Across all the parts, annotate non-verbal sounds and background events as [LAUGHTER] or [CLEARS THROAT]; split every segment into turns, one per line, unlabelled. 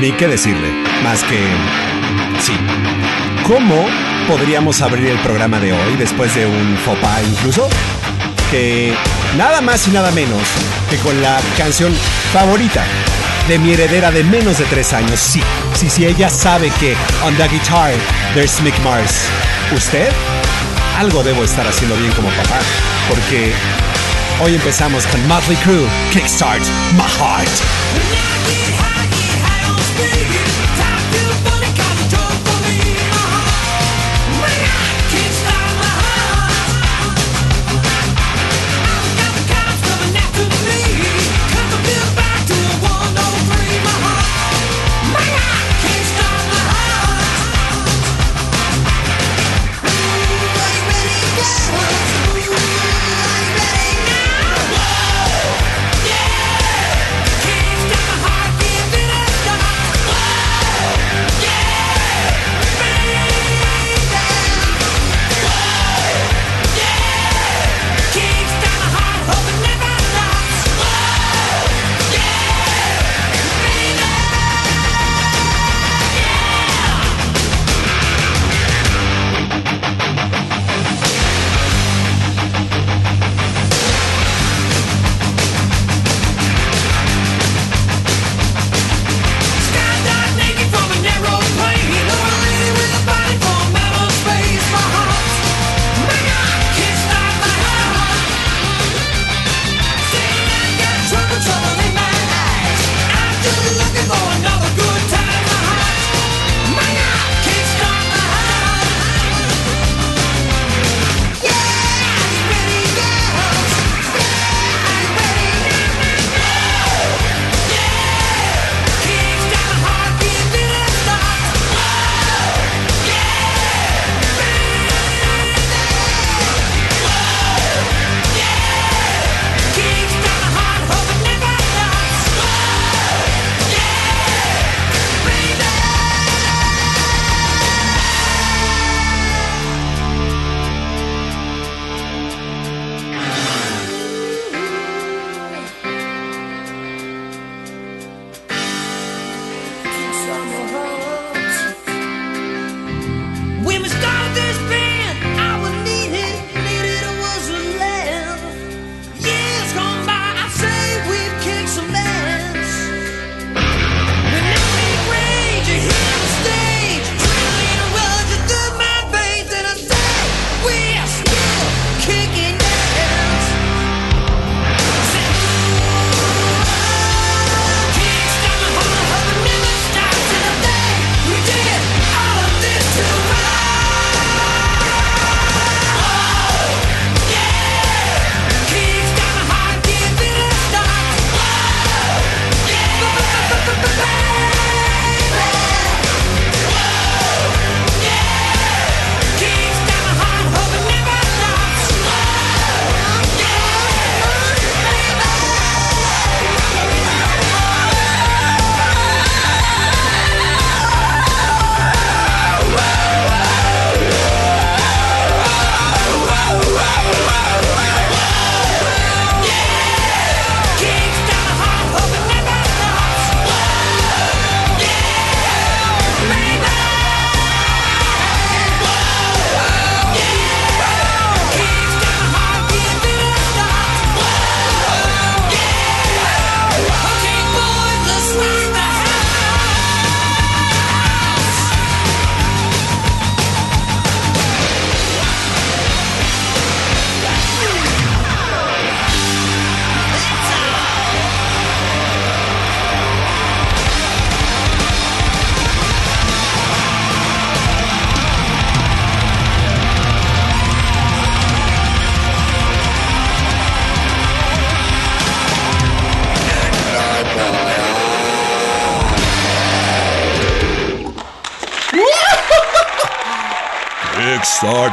Ni qué decirle, más que... Sí. ¿Cómo podríamos abrir el programa de hoy después de un pas incluso? Que nada más y nada menos que con la canción favorita de mi heredera de menos de tres años. Sí, sí, sí, ella sabe que on the guitar there's Mick Mars. ¿Usted? Algo debo estar haciendo bien como papá, porque hoy empezamos con Motley Crue, Kickstart My Heart.
baby.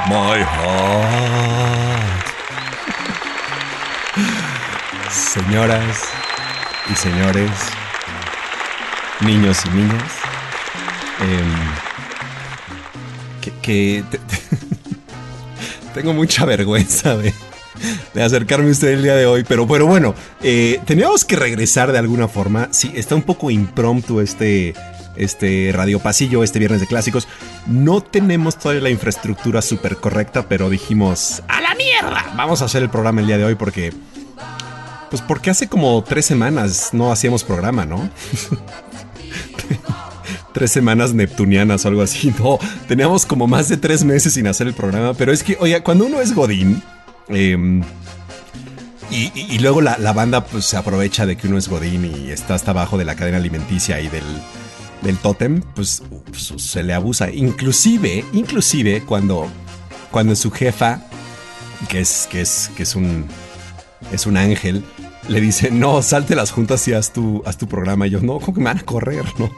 My heart.
Señoras y señores, niños y niñas, em, que, que te- te- [LAUGHS] tengo mucha vergüenza de, de acercarme a usted el día de hoy, pero, pero bueno, eh, teníamos que regresar de alguna forma. Sí, está un poco impromptu este, este Radio Pasillo, este viernes de clásicos. No tenemos todavía la infraestructura súper correcta, pero dijimos, ¡a la mierda! Vamos a hacer el programa el día de hoy porque... Pues porque hace como tres semanas no hacíamos programa, ¿no? [LAUGHS] tres semanas neptunianas o algo así. [LAUGHS] No, teníamos como más de tres meses sin hacer el programa. Pero es que, oye, cuando uno es Godín, em, y, luego la, banda pues, se aprovecha de que uno es Godín y está hasta abajo de la cadena alimenticia y del, del tótem, pues, pues se le abusa. Inclusive, inclusive cuando, cuando su jefa, que es, que es, que es un, es un ángel, le dice, no, salte las juntas y haz tu, haz tu programa. Y yo, no, ¿cómo que me van a correr? No.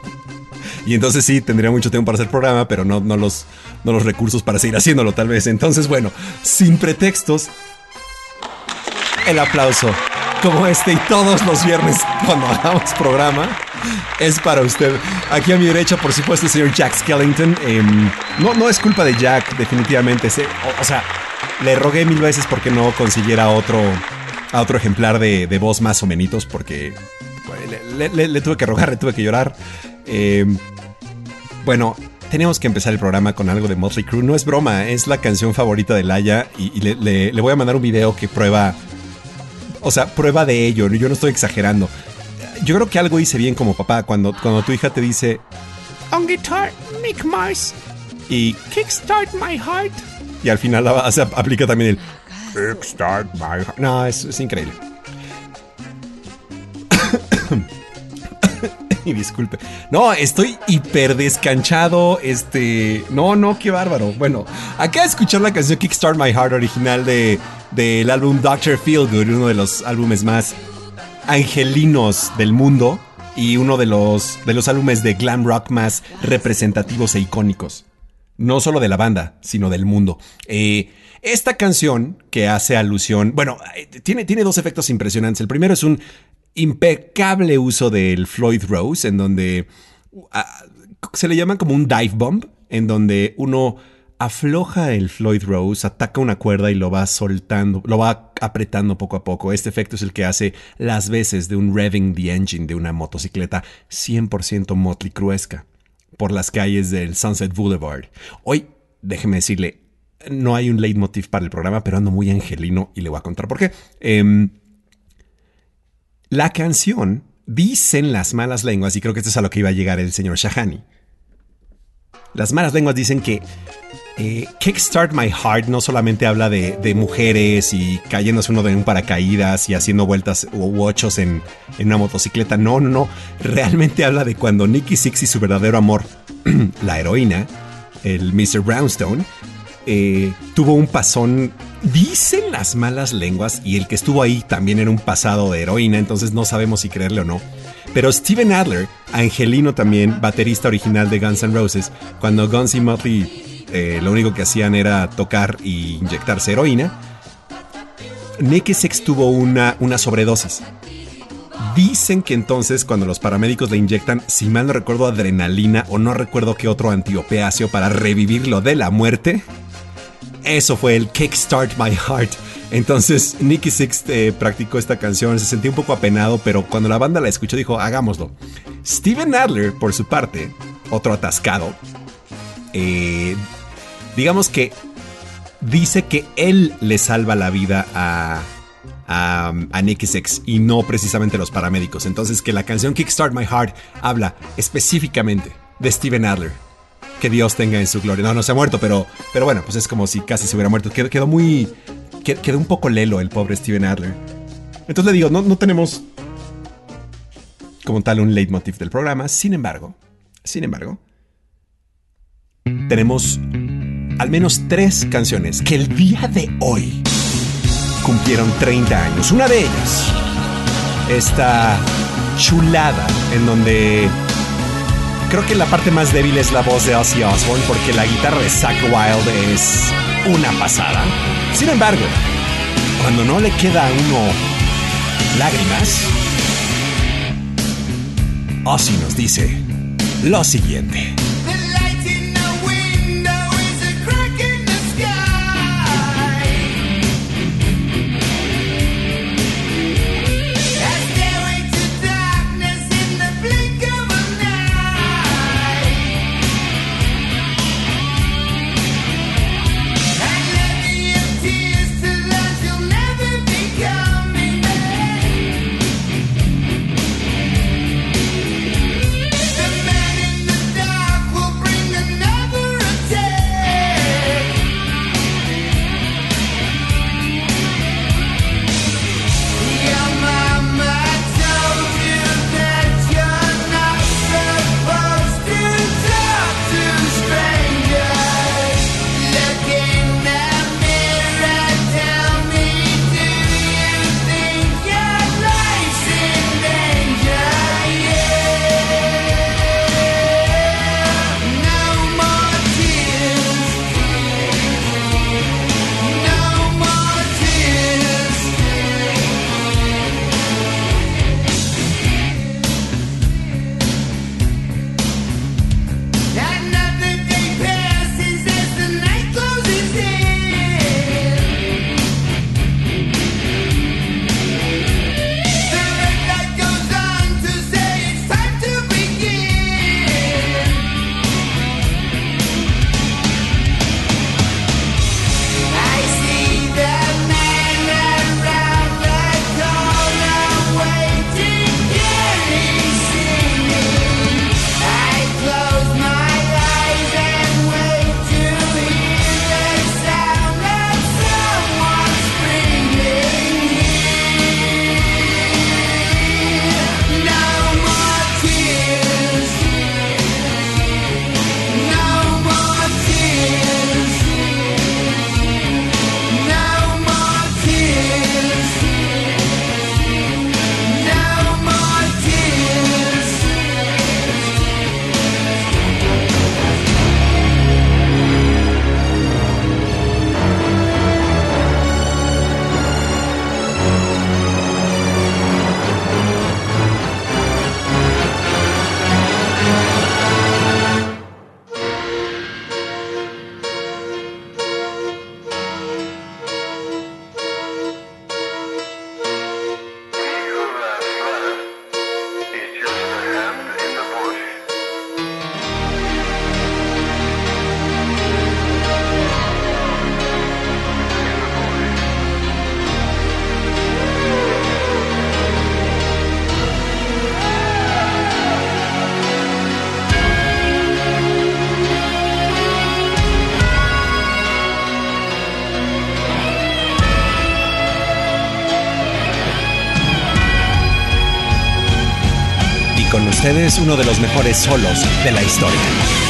Y entonces sí, tendría mucho tiempo para hacer programa, pero no, no, los, no los recursos para seguir haciéndolo tal vez. Entonces, bueno, sin pretextos, el aplauso como este y todos los viernes cuando hagamos programa es para usted. Aquí a mi derecha, por supuesto, el señor Jack Skellington. Em, no, no es culpa de Jack, definitivamente. O, sea, le rogué mil veces porque no consiguiera otro, otro ejemplar de, voz más o menos, porque le, tuve que rogar, le tuve que llorar. Em, bueno, tenemos que empezar el programa con algo de Motley Crue. No es broma, es la canción favorita de Laia y, le, voy a mandar un video que prueba, o sea, prueba de ello. Yo no estoy exagerando. Yo creo que algo hice bien como papá cuando, cuando tu hija te dice On guitar, Mick Mars y Kickstart My Heart. Y al final aplica también el Kickstart My Heart. No, es, es increíble. [COUGHS] y disculpe. No, estoy hiper descanchado. Este. No, no, qué bárbaro. Bueno, acá de escuchar la canción Kickstart My Heart original de, del álbum Doctor Feelgood, uno de los álbumes más angelinos del mundo y uno de los, de los álbumes de glam rock más representativos e icónicos. No solo de la banda, sino del mundo. Eh, esta canción que hace alusión, bueno, eh, tiene, tiene dos efectos impresionantes. El primero es un impecable uso del Floyd Rose, en donde ah, se le llama como un dive bomb, en donde uno afloja el Floyd Rose, ataca una cuerda y lo va soltando, lo va apretando poco a poco. Este efecto es el que hace las veces de un revving the engine de una motocicleta 100% Motley Cruesca por las calles del Sunset Boulevard. Hoy, déjeme decirle, no hay un leitmotiv para el programa, pero ando muy angelino y le voy a contar por qué. Em, la canción, dicen las malas lenguas, y creo que esto es a lo que iba a llegar el señor Shahani. Las malas lenguas dicen que eh, Kickstart My Heart no solamente habla de, mujeres y cayéndose uno de un paracaídas y haciendo vueltas u ochos en, una motocicleta. No, no, no. Realmente habla de cuando Nicky Six y su verdadero amor, [CLEARS THROAT] la heroína, el Mr. Brownstone, eh, tuvo un pasón, dicen las malas lenguas, y el que estuvo ahí también era un pasado de heroína, entonces no sabemos si creerle o no. Pero Steven Adler, angelino también, baterista original de Guns N' Roses, cuando Guns y Motley eh, lo único que hacían era tocar y inyectarse heroína, Nicky Six tuvo una, una sobredosis. Dicen que entonces cuando los paramédicos le inyectan, si mal no recuerdo, adrenalina o no recuerdo qué otro antiopeáceo para revivirlo de la muerte, eso fue el Kickstart My Heart. Entonces Nicky Six eh, practicó esta canción, se sentía un poco apenado, pero cuando la banda la escuchó dijo, hagámoslo. Steven Adler, por su parte, otro atascado, eh, digamos que dice que él le salva la vida a, a, Nicky Six y no precisamente los paramédicos. Entonces que la canción Kickstart My Heart habla específicamente de Steven Adler que Dios tenga en su gloria. No, no se ha muerto, pero, pero bueno, pues es como si casi se hubiera muerto. Quedó, quedó muy. Quedó un poco lelo el pobre Steven Adler. Entonces le digo, no, no tenemos como tal un leitmotiv del programa. Sin embargo, sin embargo, tenemos al menos tres canciones que el día de hoy cumplieron 30 años. Una de ellas, esta chulada en donde Creo que la parte más débil es la voz de Ozzy Osbourne porque la guitarra de Zack Wild es una pasada. Sin embargo, cuando no le queda a uno lágrimas, Ozzy nos dice lo siguiente. Ustedes uno de los mejores solos de la historia.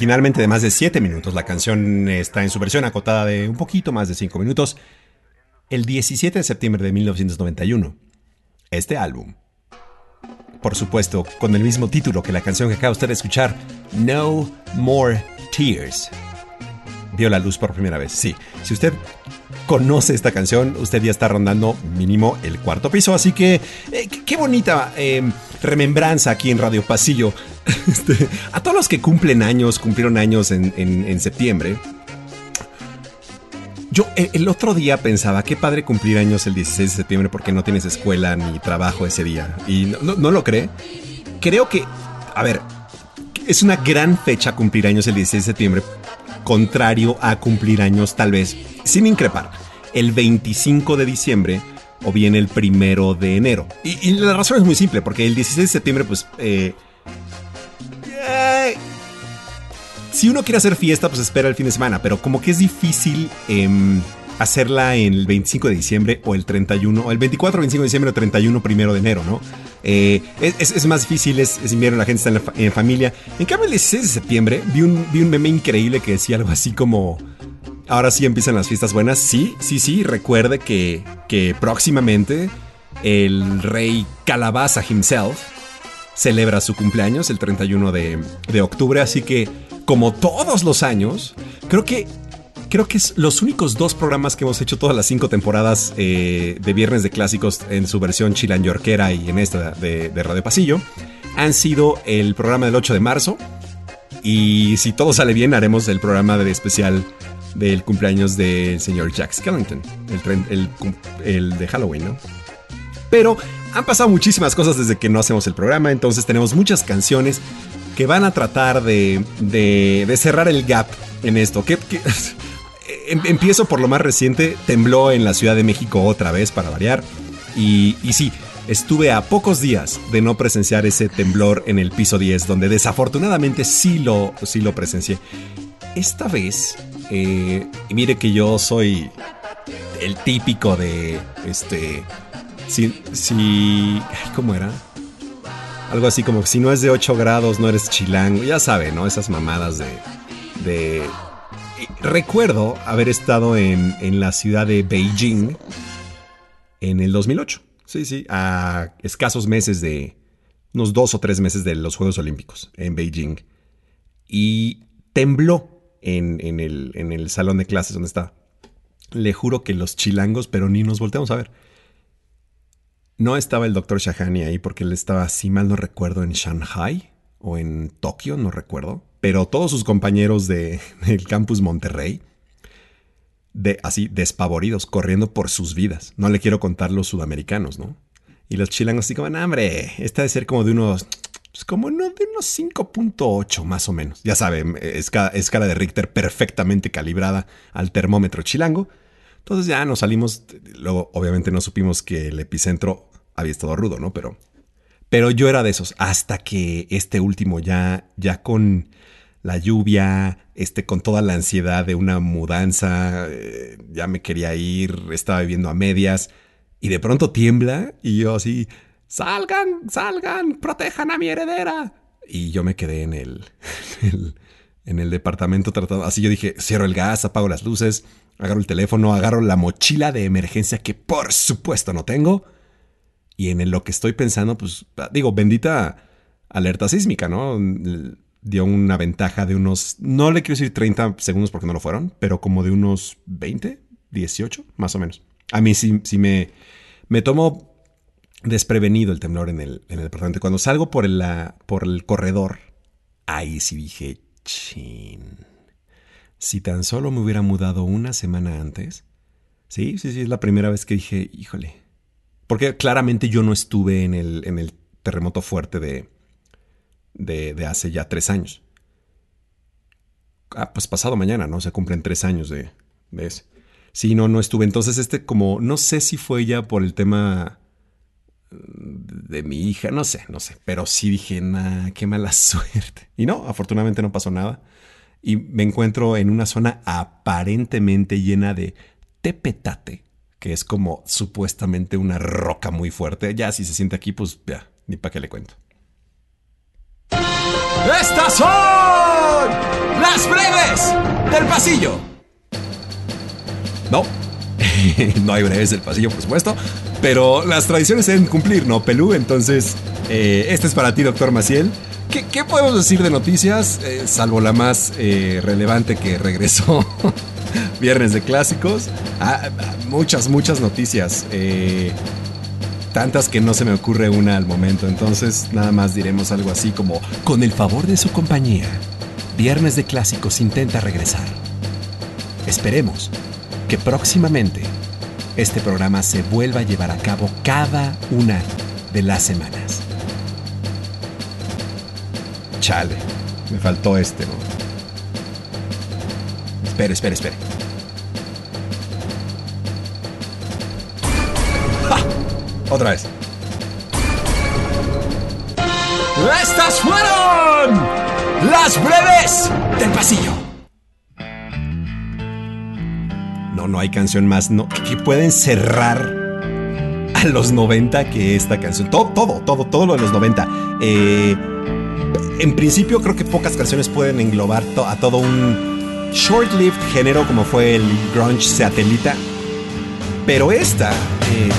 Originalmente de más de 7 minutos, la canción está en su versión acotada de un poquito más de 5 minutos. El 17 de septiembre de 1991, este álbum, por supuesto, con el mismo título que la canción que acaba usted de escuchar, No More Tears, vio la luz por primera vez. Sí, si usted conoce esta canción, usted ya está rondando mínimo el cuarto piso. Así que eh, qué bonita eh, remembranza aquí en Radio Pasillo [LAUGHS] Este, a todos los que cumplen años, cumplieron años en, septiembre. Yo el, otro día pensaba, qué padre cumplir años el 16 de septiembre porque no tienes escuela ni trabajo ese día. Y no, lo cree. Creo que, a ver, es una gran fecha cumplir años el 16 de septiembre, contrario a cumplir años tal vez, sin increpar, el 25 de diciembre o bien el primero de enero. Y, la razón es muy simple, porque el 16 de septiembre, pues... Eh, si uno quiere hacer fiesta, pues espera el fin de semana, pero como que es difícil em, hacerla en el 25 de diciembre o el 31, o el 24, 25 de diciembre o 31, primero de enero, ¿no? Eh, es, más difícil, es, invierno, la gente está en, familia. En cambio, el 16 de septiembre vi un, vi un meme increíble que decía algo así como... Ahora sí empiezan las fiestas buenas. Sí, sí, sí. Recuerde que, que próximamente el rey Calabaza himself celebra su cumpleaños el 31 de, de octubre. Así que como todos los años, creo que creo que es los únicos dos programas que hemos hecho todas las cinco temporadas eh, de Viernes de Clásicos en su versión chilanyorquera y en esta de, Radio Pasillo han sido el programa del 8 de marzo y si todo sale bien haremos el programa de especial del cumpleaños del señor Jack Skellington, el, el de Halloween, ¿no? Pero han pasado muchísimas cosas desde que no hacemos el programa, entonces tenemos muchas canciones que van a tratar de, cerrar el gap en esto. [LAUGHS] Em, empiezo por lo más reciente, tembló en la Ciudad de México otra vez para variar. Y, sí, estuve a pocos días de no presenciar ese temblor en el piso 10, donde desafortunadamente sí lo, sí lo presencié. Esta vez, eh, mire que yo soy el típico de, este, si, si, ¿cómo era? Algo así como si no es de 8 grados, no eres chilango. Ya sabe, ¿no? Esas mamadas de. de... Recuerdo haber estado en, en la ciudad de Beijing en el 2008. Sí, sí, a escasos meses de. unos dos o tres meses de los Juegos Olímpicos en Beijing. Y tembló en, en, el, en el salón de clases donde estaba. Le juro que los chilangos, pero ni nos volteamos a ver No estaba el doctor Shahani ahí porque él estaba, si mal no recuerdo, en Shanghai o en Tokio, no recuerdo. Pero todos sus compañeros de, [LAUGHS] del campus Monterrey, de, así despavoridos, corriendo por sus vidas. No le quiero contar los sudamericanos, ¿no? Y los chilangos así como, hambre, esta debe ser como de unos, pues como no, de unos 5.8 más o menos. Ya saben, escala, escala de Richter perfectamente calibrada al termómetro chilango. Entonces ya nos salimos, luego obviamente no supimos que el epicentro había estado rudo, ¿no? Pero, pero yo era de esos, hasta que este último ya, ya con la lluvia, este, con toda la ansiedad de una mudanza, eh, ya me quería ir, estaba viviendo a medias, y de pronto tiembla, y yo así, salgan, salgan, protejan a mi heredera. Y yo me quedé en el, [LAUGHS] en el departamento tratando, así yo dije, cierro el gas, apago las luces, agarro el teléfono, agarro la mochila de emergencia que por supuesto no tengo y en lo que estoy pensando, pues digo, bendita alerta sísmica, ¿no? Dio una ventaja de unos, no le quiero decir 30 segundos porque no lo fueron, pero como de unos 20, 18, más o menos. A mí sí, me, me tomó desprevenido el temblor en el, en el departamento. Cuando salgo por el, por el corredor, ahí sí dije, chin. Si tan solo me hubiera mudado una semana antes. Sí, sí, sí, es la primera vez que dije, híjole, porque claramente yo no estuve en el, en el terremoto fuerte de, de, hace ya tres años. Ah, pues pasado mañana, ¿no? Se cumplen tres años de, de ese. Sí, no, no estuve. Entonces, este como, no sé si fue ya por el tema de mi hija, no sé, no sé. Pero sí dije, nah, qué mala [LAUGHS] suerte. Y no, afortunadamente no pasó nada. Y me encuentro en una zona aparentemente llena de tepetate que es como supuestamente una roca muy fuerte. Ya si se siente aquí, pues ya, ni para qué le cuento. Estas son las breves del pasillo. No, [LAUGHS] no hay breves del pasillo, por supuesto, pero las tradiciones deben cumplir, ¿no, Pelú? Entonces, eh, este es para ti, doctor Maciel. ¿Qué, podemos decir de noticias, eh, salvo la más eh, relevante que regresó [LAUGHS] [LAUGHS] Viernes de clásicos. Ah, muchas, muchas noticias. Eh, tantas que no se me ocurre una al momento. Entonces nada más diremos algo así como, con el favor de su compañía, Viernes de clásicos intenta regresar. Esperemos que próximamente este programa se vuelva a llevar a cabo cada una de las semanas. Chale, me faltó este, ¿no? Espere, espere, espere. Otra vez. Estas fueron las breves del pasillo. No, no hay canción más no, que pueden cerrar a los 90 que esta canción. Todo, todo, todo, todo lo de los 90. Eh, en principio creo que pocas canciones pueden englobar a todo un short-lived género como fue el grunge satelita. Pero esta... Eh,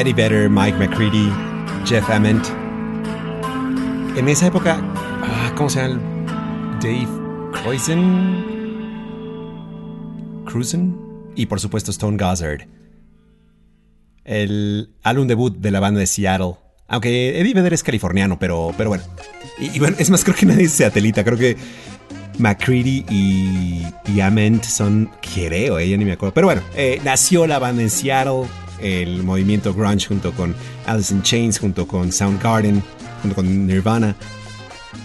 Eddie Vedder, Mike McCready, Jeff Ament. En esa época, ah, ¿cómo se llama? Dave Croisen. Cruisen. Y por supuesto Stone Gossard. El álbum debut de la banda de Seattle. Aunque Eddie Vedder es californiano, pero, pero bueno. Y, bueno, es más, creo que nadie se atelita. Creo que McCready y, Ament son, creo, ella ni me acuerdo. Pero bueno, eh, nació la banda en Seattle el movimiento grunge junto con Alice in Chains, junto con Soundgarden, junto con Nirvana.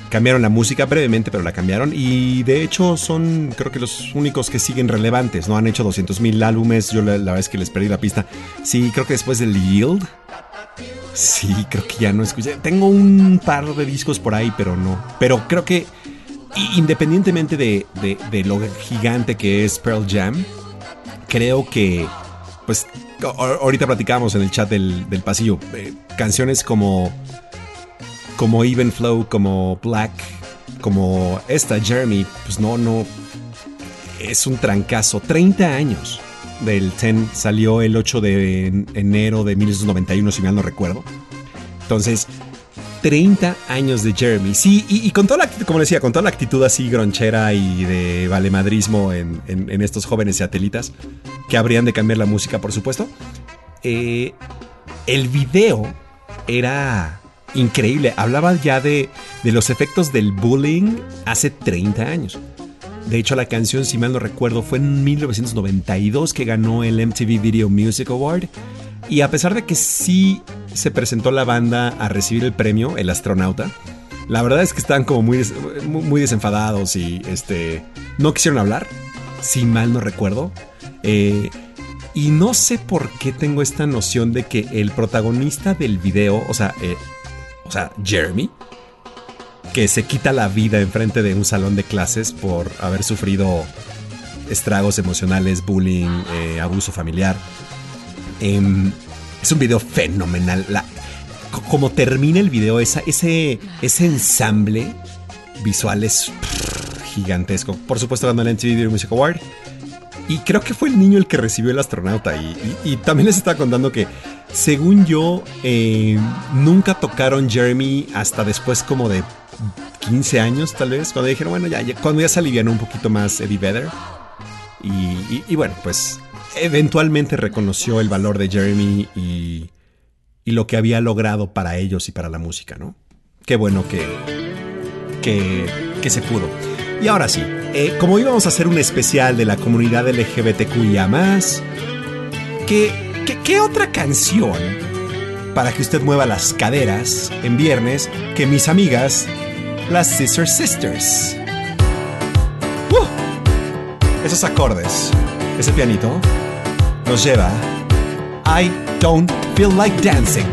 Cambiaron la música brevemente, pero la cambiaron. Y de hecho son, creo que los únicos que siguen relevantes. No han hecho 200.000 álbumes. Yo la, la, vez que les perdí la pista. Sí, creo que después del Yield. Sí, creo que ya no escuché. Tengo un par de discos por ahí, pero no. Pero creo que independientemente de, de lo gigante que es Pearl Jam, creo que pues ahorita platicamos en el chat del, pasillo, eh, canciones como, como Even Flow, como Black, como esta, Jeremy, pues no, no, es un trancazo. 30 años del Ten salió el 8 de enero de 1991, si mal no recuerdo. Entonces, 30 años de Jeremy. Sí, y, con toda la, como decía, con toda la actitud así gronchera y de valemadrismo en, en, estos jóvenes satelitas que habrían de cambiar la música, por supuesto. Eh, el video era increíble. Hablaba ya de, de los efectos del bullying hace 30 años. De hecho, la canción, si mal no recuerdo, fue en 1992 que ganó el MTV Video Music Award. Y a pesar de que sí se presentó la banda a recibir el premio, el astronauta, la verdad es que estaban como muy, muy desenfadados y este, no quisieron hablar, si mal no recuerdo. Eh, y no sé por qué tengo esta noción de que el protagonista del video, o sea, eh, o sea, Jeremy, que se quita la vida enfrente de un salón de clases por haber sufrido estragos emocionales, bullying, eh, abuso familiar. Em, es un video fenomenal. Como termina el video, ese, ese ensamble visual es gigantesco. Por supuesto, ganó el MTV Music Award. Y creo que fue el niño el que recibió el astronauta. Y, también les estaba contando que, según yo, eh, nunca tocaron Jeremy hasta después como de 15 años, tal vez. Cuando dijeron, bueno, ya, cuando ya se alivianó un poquito más Eddie Vedder. y bueno, pues eventualmente reconoció el valor de Jeremy y, lo que había logrado para ellos y para la música, ¿no? Qué bueno que, que, se pudo. Y ahora sí, eh, como íbamos a hacer un especial de la comunidad LGBTQIA, ¿qué, qué, qué otra canción para que usted mueva las caderas en viernes que mis amigas, las Sister Sisters? ¡Uh! Esos acordes, ese pianito nos lleva I Don't Feel Like Dancing.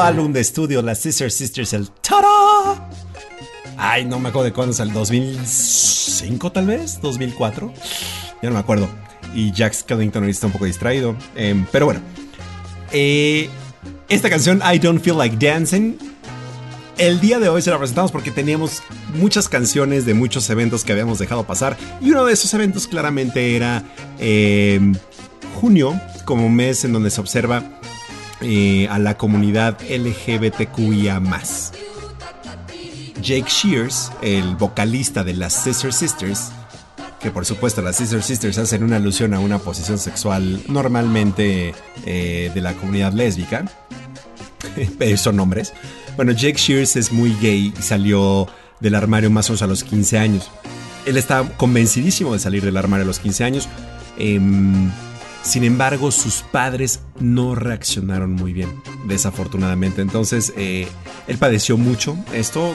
Álbum de estudio, las Sister Sisters, el ¡Tada! Ay, no me acuerdo de cuándo es el 2005 tal vez, 2004. Ya no me acuerdo. Y Jack Skellington está un poco distraído. Em, pero bueno. Eh, esta canción, I Don't Feel Like Dancing, el día de hoy se la presentamos porque teníamos muchas canciones de muchos eventos que habíamos dejado pasar. Y uno de esos eventos claramente era em, junio, como mes en donde se observa eh, a la comunidad LGBTQIA. Jake Shears, el vocalista de las Sister Sisters, que por supuesto las Sister Sisters hacen una alusión a una posición sexual normalmente eh, de la comunidad lésbica, [LAUGHS] son hombres. Bueno, Jake Shears es muy gay y salió del armario más o menos a los 15 años. Él está convencidísimo de salir del armario a los 15 años. Em, sin embargo, sus padres no reaccionaron muy bien, desafortunadamente. Entonces, eh, él padeció mucho. Esto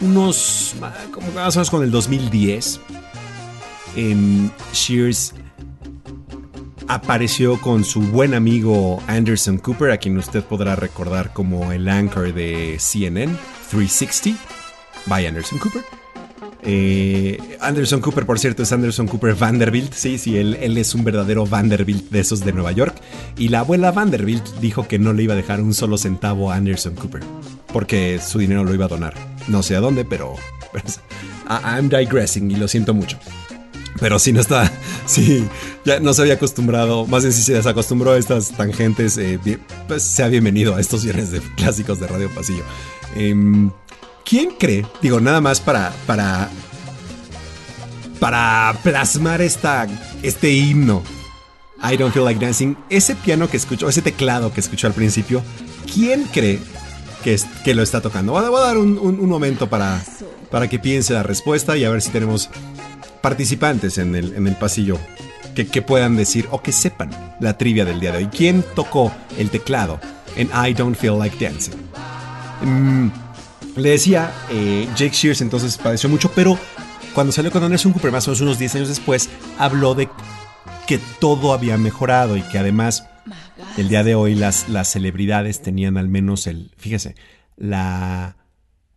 unos, como más o menos con el 2010, em, Shears apareció con su buen amigo Anderson Cooper, a quien usted podrá recordar como el anchor de CNN 360, by Anderson Cooper. Eh, Anderson Cooper, por cierto, es Anderson Cooper Vanderbilt. Sí, sí, él, es un verdadero Vanderbilt de esos de Nueva York. Y la abuela Vanderbilt dijo que no le iba a dejar un solo centavo a Anderson Cooper. Porque su dinero lo iba a donar. No sé a dónde, pero. I'm digressing y lo siento mucho. Pero si no está. [LAUGHS] Sí, ya no se había acostumbrado. Más bien si se desacostumbró a estas tangentes. Eh, pues sea bienvenido a estos viernes de clásicos de Radio Pasillo. Em, ¿Quién cree? Digo, nada más para. para. Para plasmar esta, este himno. I don't feel like dancing. Ese piano que escuchó, ese teclado que escuchó al principio. ¿Quién cree que, que lo está tocando? Voy a, dar un, un, un momento para, para que piense la respuesta y a ver si tenemos participantes en el, en el pasillo que, que, puedan decir o que sepan la trivia del día de hoy. ¿Quién tocó el teclado en I Don't Feel Like Dancing? Mm, le decía, eh, Jake Shears entonces padeció mucho, pero cuando salió con Anderson Cooper, más o menos unos 10 años después, habló de que todo había mejorado y que además el día de hoy las, las celebridades tenían al menos el, fíjese, la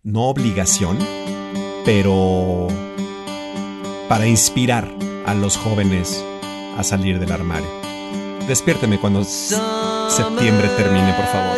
no obligación, pero para inspirar a los jóvenes a salir del armario. Despiérteme cuando septiembre termine, por favor.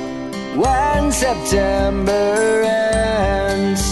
when September ends.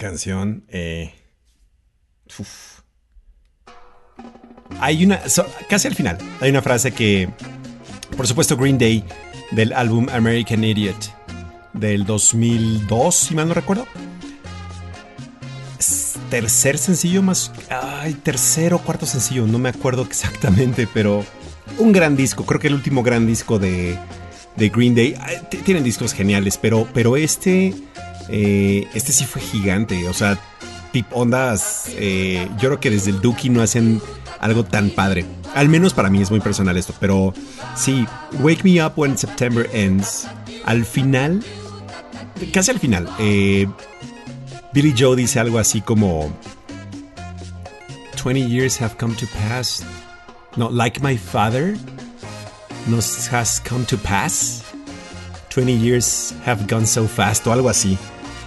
Canción. Eh, hay una. casi al final. Hay una frase que. Por supuesto, Green Day del álbum American Idiot del 2002, si mal no recuerdo. tercer sencillo más. Ay, tercero o cuarto sencillo, no me acuerdo exactamente, pero. Un gran disco, creo que el último gran disco de, de Green Day. Tienen discos geniales, pero, pero este eh, este sí fue gigante, o sea, tip ondas. Eh, yo creo que desde el Dookie no hacen algo tan padre. Al menos para mí es muy personal esto, pero sí, Wake Me Up When September Ends. Al final, casi al final, eh, Billy Joe dice algo así como: 20 years have come to pass. No, like my father nos has come to pass. 20 years have gone so fast, o algo así.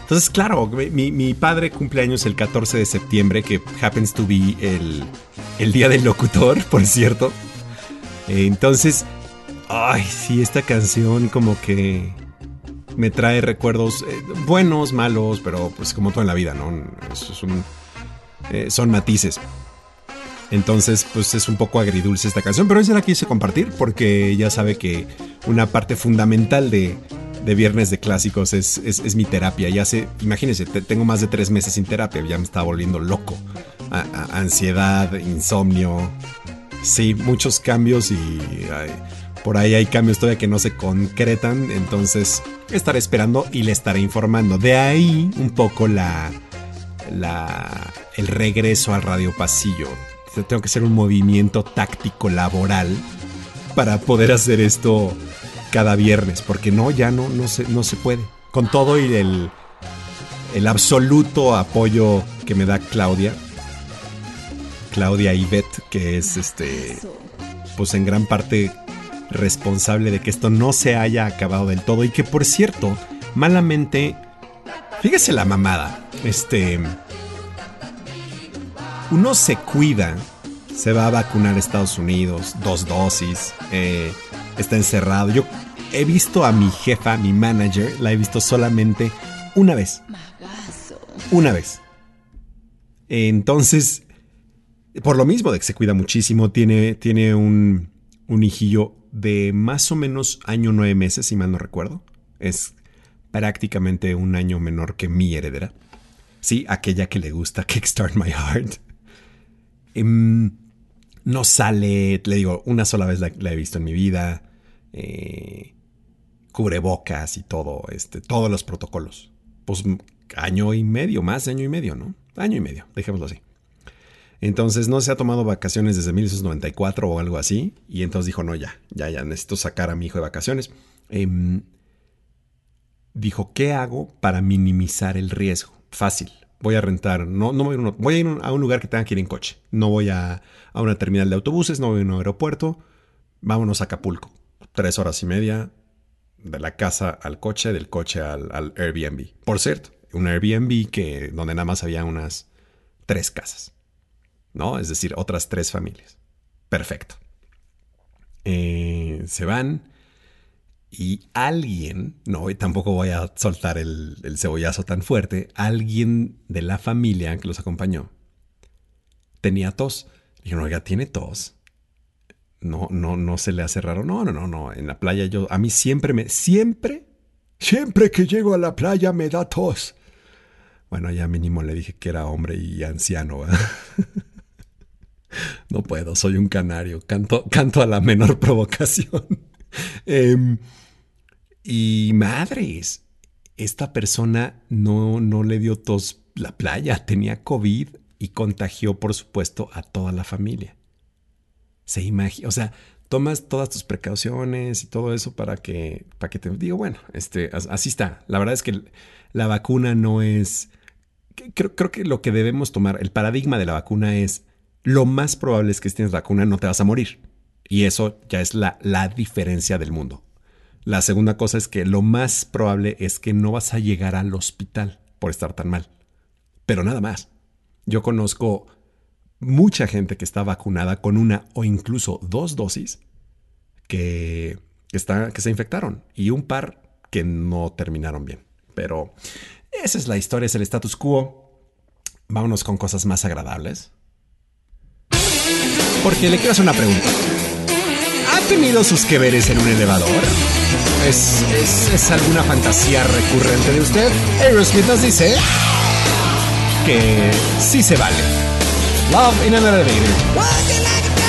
Entonces, claro, mi, padre cumple años el 14 de septiembre, que happens to be el, día del locutor, [LAUGHS] por cierto. entonces, ay, sí, esta canción como que me trae recuerdos eh, buenos, malos, pero pues como todo en la vida, ¿no? Eh, son matices. Entonces, pues es un poco agridulce esta canción, pero esa la quise compartir porque ya sabe que una parte fundamental de, de viernes de clásicos es, es, mi terapia. Ya sé, imagínense, tengo más de tres meses sin terapia, ya me estaba volviendo loco. ansiedad, insomnio. Sí, muchos cambios y por ahí hay cambios todavía que no se concretan. Entonces estaré esperando y le estaré informando. De ahí un poco la, la, el regreso al radio pasillo. Tengo que hacer un movimiento táctico laboral para poder hacer esto cada viernes, porque no, ya no, no se, no se puede. Con todo y el, el absoluto apoyo que me da Claudia, Claudia Ivet, que es este, pues en gran parte responsable de que esto no se haya acabado del todo y que por cierto, malamente, fíjese la mamada, este, uno se cuida, se va a vacunar a Estados Unidos, dos dosis, eh, está encerrado. Yo he visto a mi jefa, mi manager, la he visto solamente una vez. Una vez. Entonces, por lo mismo de que se cuida muchísimo, tiene, tiene un, un hijillo de más o menos año nueve meses, si mal no recuerdo. Es prácticamente un año menor que mi heredera. Sí, aquella que le gusta [LAUGHS] Kickstart My Heart. Em, no sale, le digo, una sola vez la, he visto en mi vida. Eh, cubrebocas y todo, este, todos los protocolos. Pues año y medio, más año y medio, ¿no? Año y medio, dejémoslo así. Entonces no se ha tomado vacaciones desde 1994 o algo así. Y entonces dijo, no, ya, ya, ya, necesito sacar a mi hijo de vacaciones. Em, dijo, ¿qué hago para minimizar el riesgo? Fácil. Voy a rentar, no, no voy, a a ir a un lugar que tenga que ir en coche. No voy a, a una terminal de autobuses, no voy a un aeropuerto. Vámonos a Acapulco. Tres horas y media de la casa al coche, del coche al, al Airbnb. Por cierto, un Airbnb que, donde nada más había unas tres casas. ¿no? Es decir, otras tres familias. Perfecto. Eh, se van y alguien, no, y tampoco voy a soltar el, cebollazo tan fuerte, alguien de la familia que los acompañó tenía tos. Dijeron, oiga, ¿tiene tos? No, no, no se le hace raro. No, no, no, no. En la playa yo, a mí siempre me, siempre, siempre que llego a la playa me da tos. Bueno, ya mínimo le dije que era hombre y anciano. [LAUGHS] No puedo, soy un canario. Canto, canto a la menor [LAUGHS] provocación. Em, y madres, esta persona no, no le dio tos la playa, [LAUGHS] tenía COVID y contagió, por supuesto, a toda la familia. Se imagina, o sea, tomas todas tus precauciones y todo eso para que, para que te digo, bueno, este, así está. La verdad es que la vacuna no es, creo, creo que lo que debemos tomar, el paradigma de la vacuna es, lo más probable es que si tienes vacuna no te vas a morir. Y eso ya es la, la diferencia del mundo. La segunda cosa es que lo más probable es que no vas a llegar al hospital por estar tan mal. Pero nada más. Yo conozco mucha gente que está vacunada con una o incluso dos dosis que, está, que se infectaron y un par que no terminaron bien. Pero esa es la historia, es el status quo. Vámonos con cosas más agradables. Porque le quiero hacer una pregunta. ¿Ha tenido sus que veres en un elevador? ¿Es, es, alguna fantasía recurrente de usted? Aerosmith nos dice que sí se vale. Love in an elevator.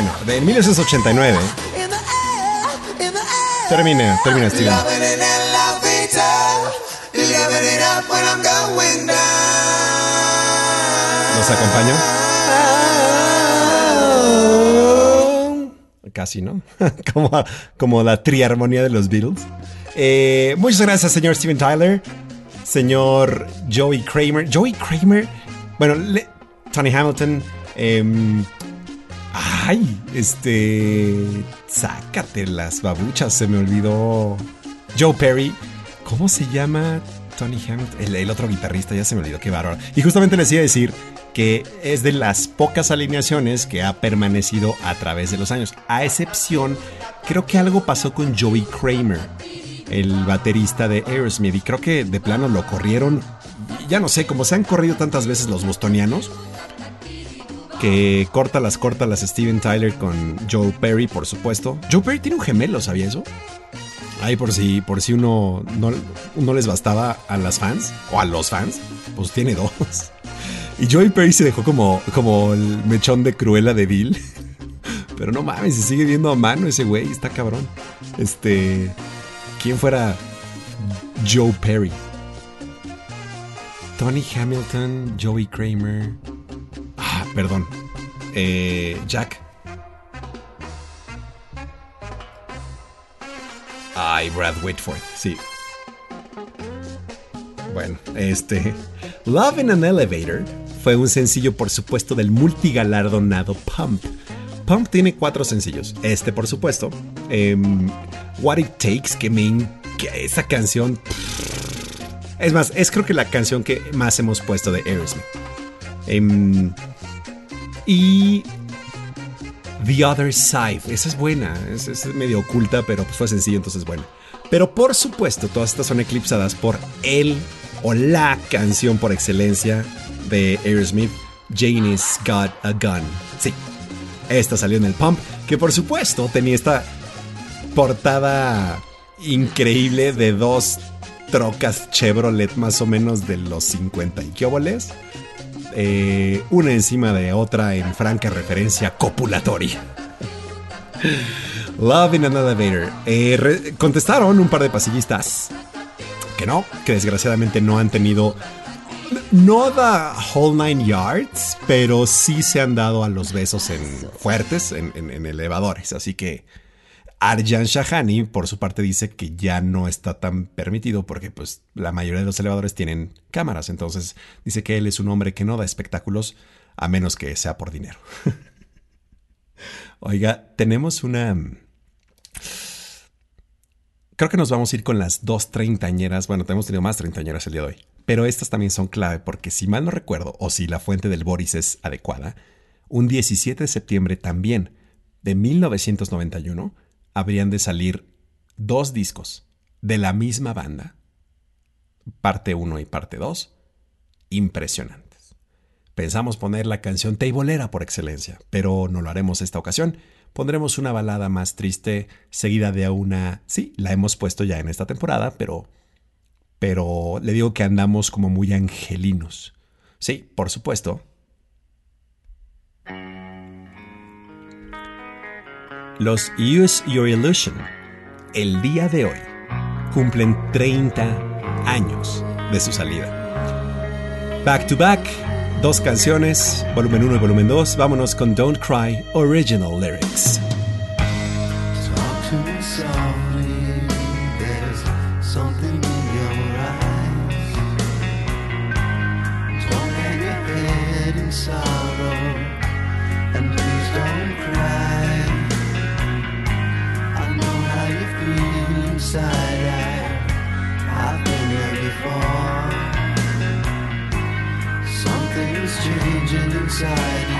Bueno, de 1989. Termina, termina, Steven. ¿Nos acompañó? Casi, ¿no? [LAUGHS] como, como la triarmonía de los Beatles. Eh, muchas gracias, señor Steven Tyler. Señor Joey Kramer. Joey Kramer. Bueno, Tony Hamilton. Eh, Ay, este. Sácate las babuchas, se me olvidó. Joe Perry. ¿Cómo se llama Tony Hamilton? El, otro guitarrista, ya se me olvidó, qué bárbaro. Y justamente les iba a decir que es de las pocas alineaciones que ha permanecido a través de los años. A excepción, creo que algo pasó con Joey Kramer, el baterista de Aerosmith. Y creo que de plano lo corrieron. Ya no sé, como se han corrido tantas veces los bostonianos que corta las corta las Steven Tyler con Joe Perry, por supuesto. Joe Perry tiene un gemelo, ¿sabía eso? Ahí por si, por si uno no, les bastaba a las fans, o a los fans, pues tiene dos. Y Joey Perry se dejó como, como el mechón de Cruella de Bill. [LAUGHS] Pero no mames, se sigue viendo a mano ese güey, está cabrón. Este. ¿Quién fuera Joe Perry? Tony Hamilton, Joey Kramer. Ah, perdón. Eh, Jack. Ay, Brad Whitford, sí. Bueno, este. Love in an Elevator fue un sencillo, por supuesto, del multigalardonado Pump. Pump tiene cuatro sencillos. Este, por supuesto. Em, What It Takes, que me. Que esa canción. Es más, es creo que la canción que más hemos puesto de Aerosmith. Em, y The Other Side, esa es buena, es, medio oculta, pero pues fue sencillo, entonces bueno. Pero por supuesto, todas estas son eclipsadas por el o la canción por excelencia de Aerosmith, Janie's Got a Gun. Sí, esta salió en el Pump, que por supuesto tenía esta portada increíble de dos trocas Chevrolet más o menos de los 50 y qué eh, una encima de otra en franca referencia copulatoria. Love in an Elevator. Eh, contestaron un par de pasillistas que no, que desgraciadamente no han tenido. No da whole nine yards, pero sí se han dado a los besos en fuertes, en elevadores. Así que Arjan Shahani, por su parte, dice que ya no está tan permitido porque pues, la mayoría de los elevadores tienen cámaras. Entonces dice que él es un hombre que no da espectáculos a menos que sea por dinero. [LAUGHS] Oiga, tenemos una... Creo que nos vamos a ir con las dos treintañeras. Bueno, tenemos tenido más treintañeras el día de hoy. Pero estas también son clave porque si mal no recuerdo, o si la fuente del Boris es adecuada, un 17 de septiembre también de 1991 habrían de salir dos discos de la misma banda, parte 1 y parte 2, impresionantes. Pensamos poner la canción teibolera por excelencia, pero no lo haremos esta ocasión. Pondremos una balada más triste, seguida de una... Sí, la hemos puesto ya en esta temporada, pero... Pero le digo que andamos como muy angelinos. Sí, por supuesto. Los Use Your Illusion, el día de hoy, cumplen 30 años de su salida. Back to back, dos canciones, volumen 1 y volumen 2. Vámonos con Don't Cry Original Lyrics.
inside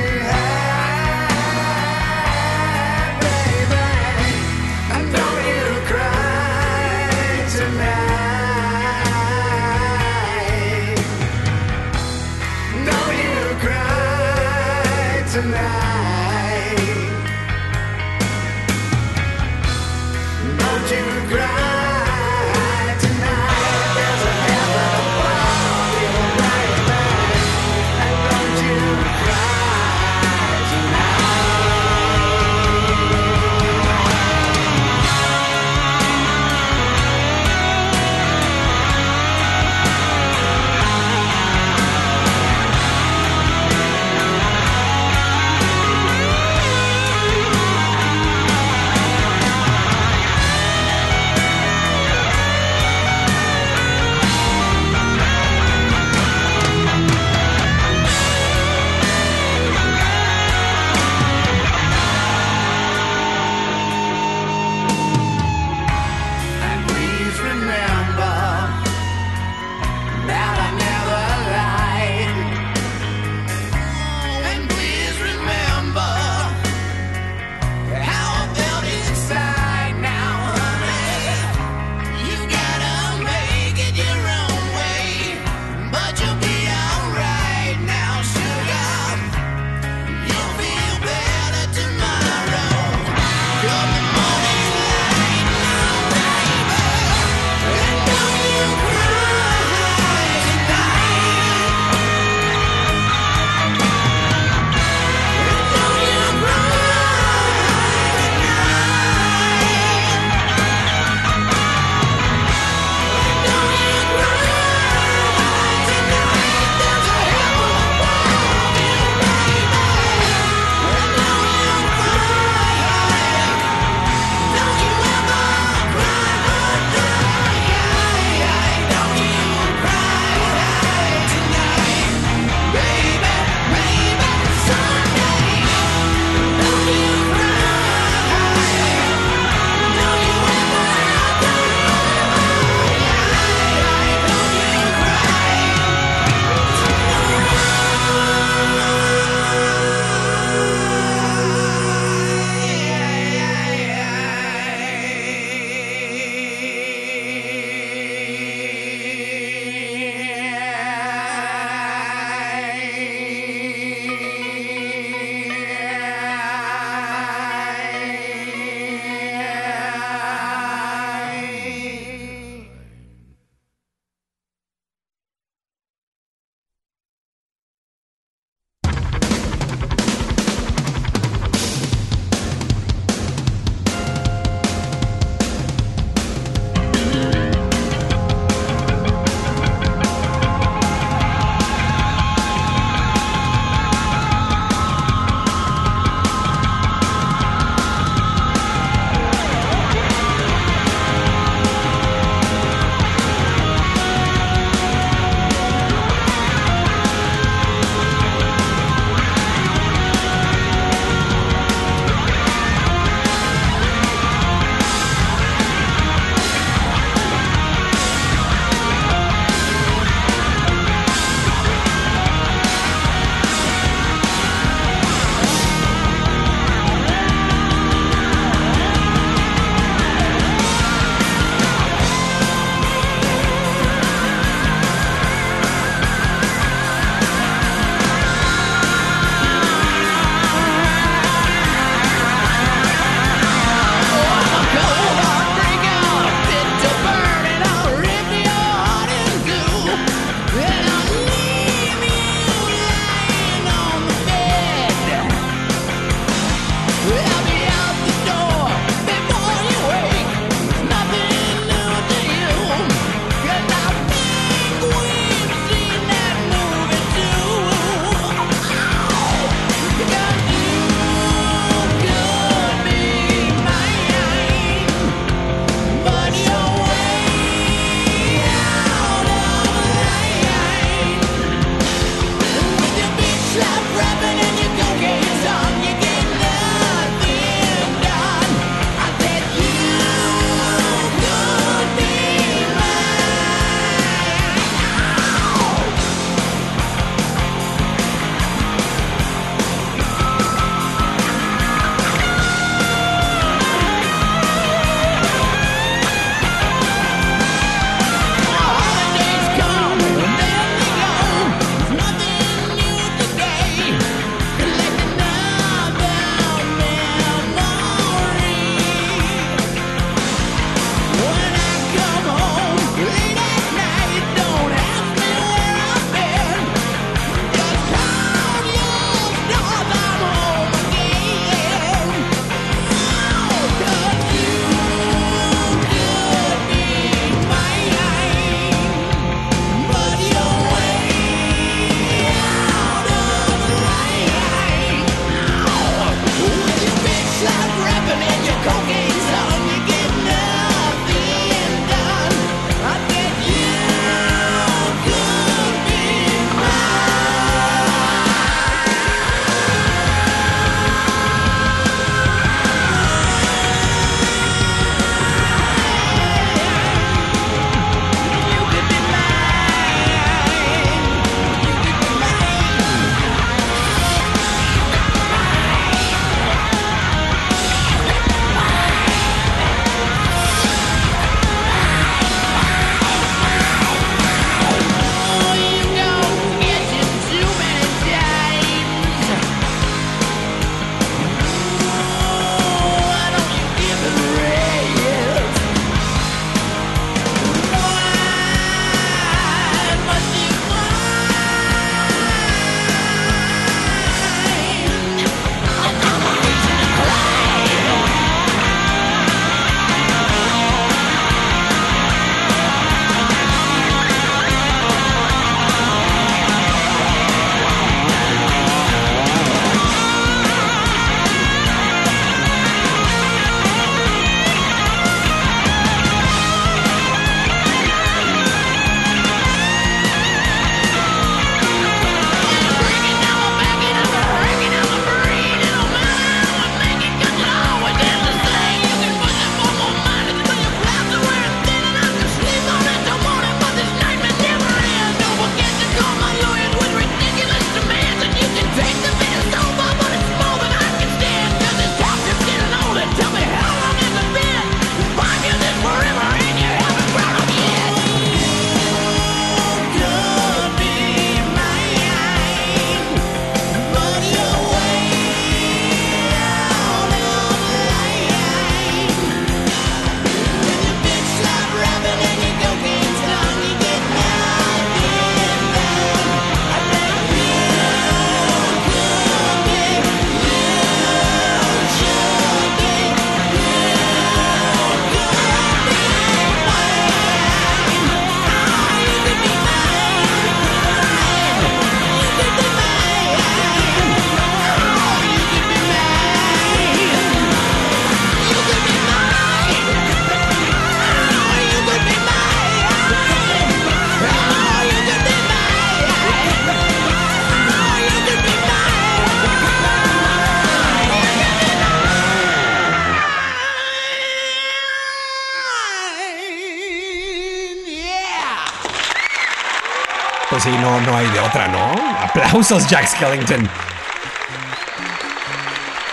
no, hay de otra, ¿no? Aplausos, Jack Skellington.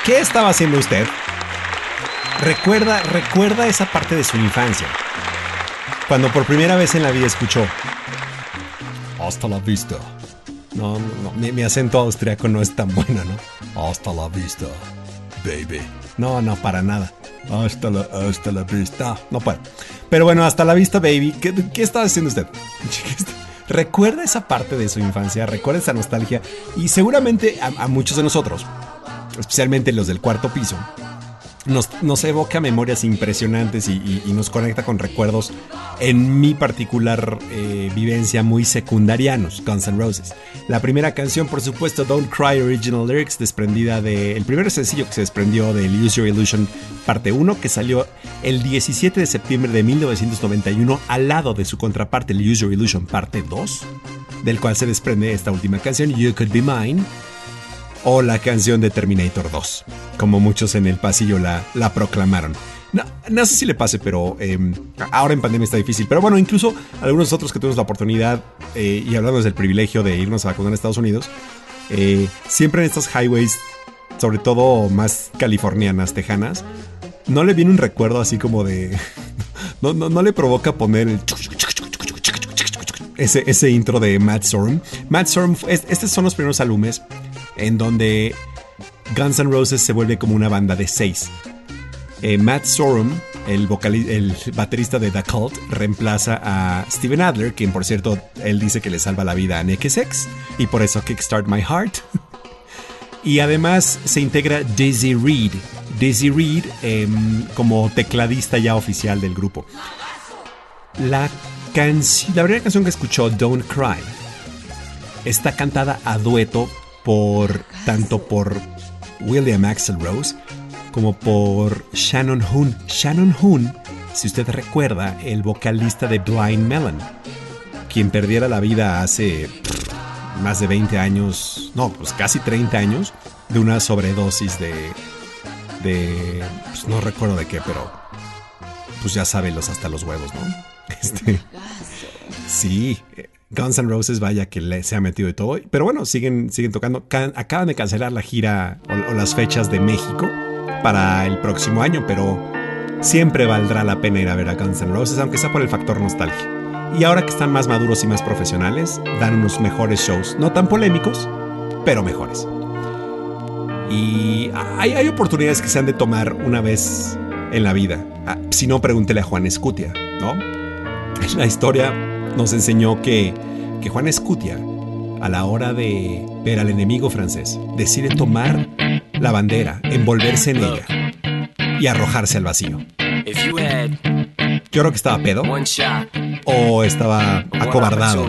¿Qué estaba haciendo usted? Recuerda, recuerda esa parte de su infancia. Cuando por primera vez en la vida escuchó. Hasta la vista. No, no, no. Mi, acento austriaco no es tan bueno, ¿no? Hasta la vista, baby. No, no, para nada. Hasta la, hasta la vista. No puedo. Pero bueno, hasta la vista, baby. ¿Qué, qué estaba haciendo usted? [LAUGHS] Recuerda esa parte de su infancia, recuerda esa nostalgia y seguramente a, muchos de nosotros, especialmente los del cuarto piso, nos, evoca memorias impresionantes y, nos conecta con recuerdos en mi particular eh, vivencia muy secundarianos, Guns N' Roses. La primera canción, por supuesto, Don't Cry Original Lyrics, desprendida del primer sencillo que se desprendió del Use Your Illusion parte 1, que salió el 17 de septiembre de 1991 al lado de su contraparte, el Use Your Illusion parte 2, del cual se desprende esta última canción, You Could Be Mine o la canción de Terminator 2, como muchos en el pasillo la, la proclamaron. No, no, sé si le pase, pero eh, ahora en pandemia está difícil. Pero bueno, incluso algunos otros que tuvimos la oportunidad eh, y hablamos del privilegio de irnos a vacunar a Estados Unidos, eh, siempre en estas highways, sobre todo más californianas, tejanas, no le viene un recuerdo así como de... No, le provoca poner el... Ese, ese intro de Matt Sorum. Matt Sorum, estos son los primeros álbumes en donde Guns N' Roses se vuelve como una banda de seis. Eh, Matt Sorum, el, baterista de The Cult, reemplaza a Steven Adler, quien por cierto, él dice que le salva la vida a NXX, y por eso Kickstart My Heart. [LAUGHS] y además se integra Daisy Reed, Daisy Reed eh, como tecladista ya oficial del grupo. La, la primera canción que escuchó, Don't Cry, está cantada a dueto por tanto por William Axel Rose como por Shannon Hoon. Shannon Hoon, si usted recuerda, el vocalista de Blind Melon, quien perdiera la vida hace más de 20 años, no, pues casi 30 años, de una sobredosis de. de. Pues no recuerdo de qué, pero. Pues ya saben los hasta los huevos, ¿no? [LAUGHS] Este. Sí, Guns N' Roses, vaya que le, se ha metido de todo. Pero bueno, siguen, siguen tocando. Can, acaban de cancelar la gira o, las fechas de México para el próximo año, pero siempre valdrá la pena ir a ver a Guns N' Roses, aunque sea por el factor nostalgia. Y ahora que están más maduros y más profesionales, dan unos mejores shows. No tan polémicos, pero mejores. Y hay, oportunidades que se han de tomar una vez en la vida. Ah, si no, pregúntele a Juan Escutia, ¿no? [LAUGHS] La historia nos enseñó que, que Juan Escutia, a la hora de ver al enemigo francés, decide tomar la bandera, envolverse en ella y arrojarse al vacío. Yo creo que estaba pedo o estaba acobardado.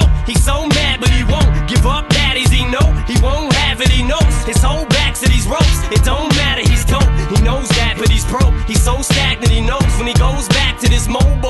To this mobile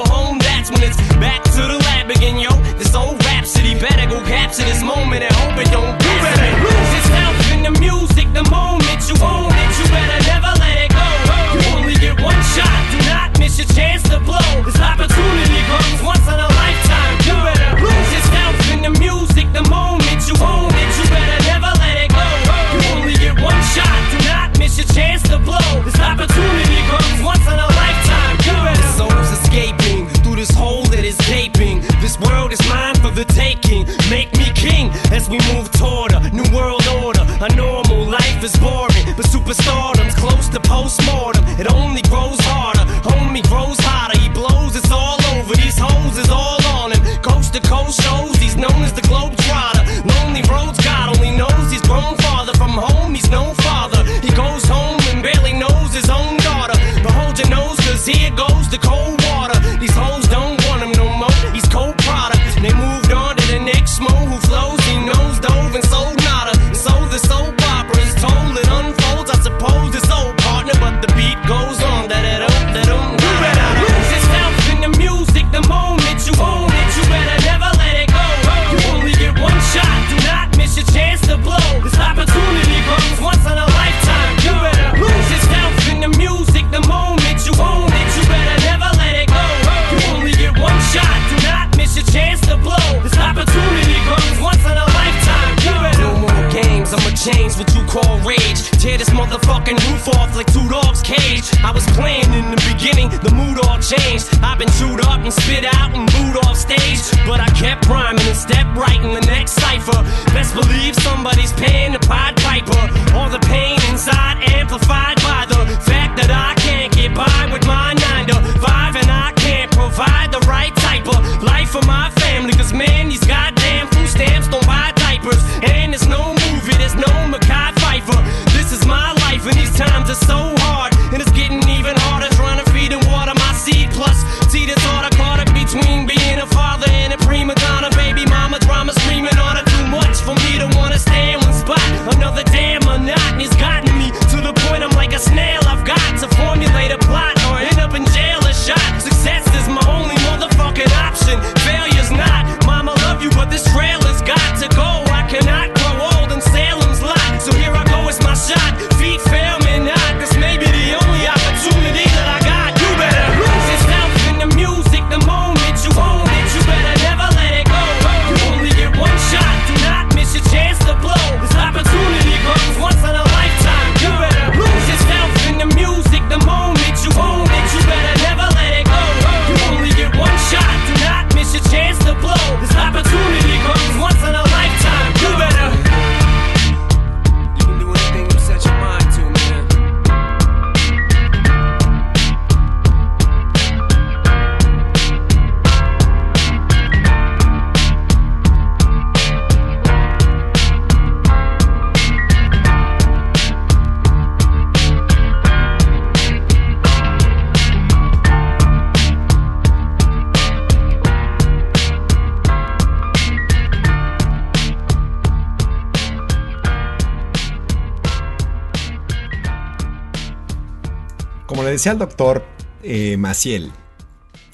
decía al doctor eh, Maciel,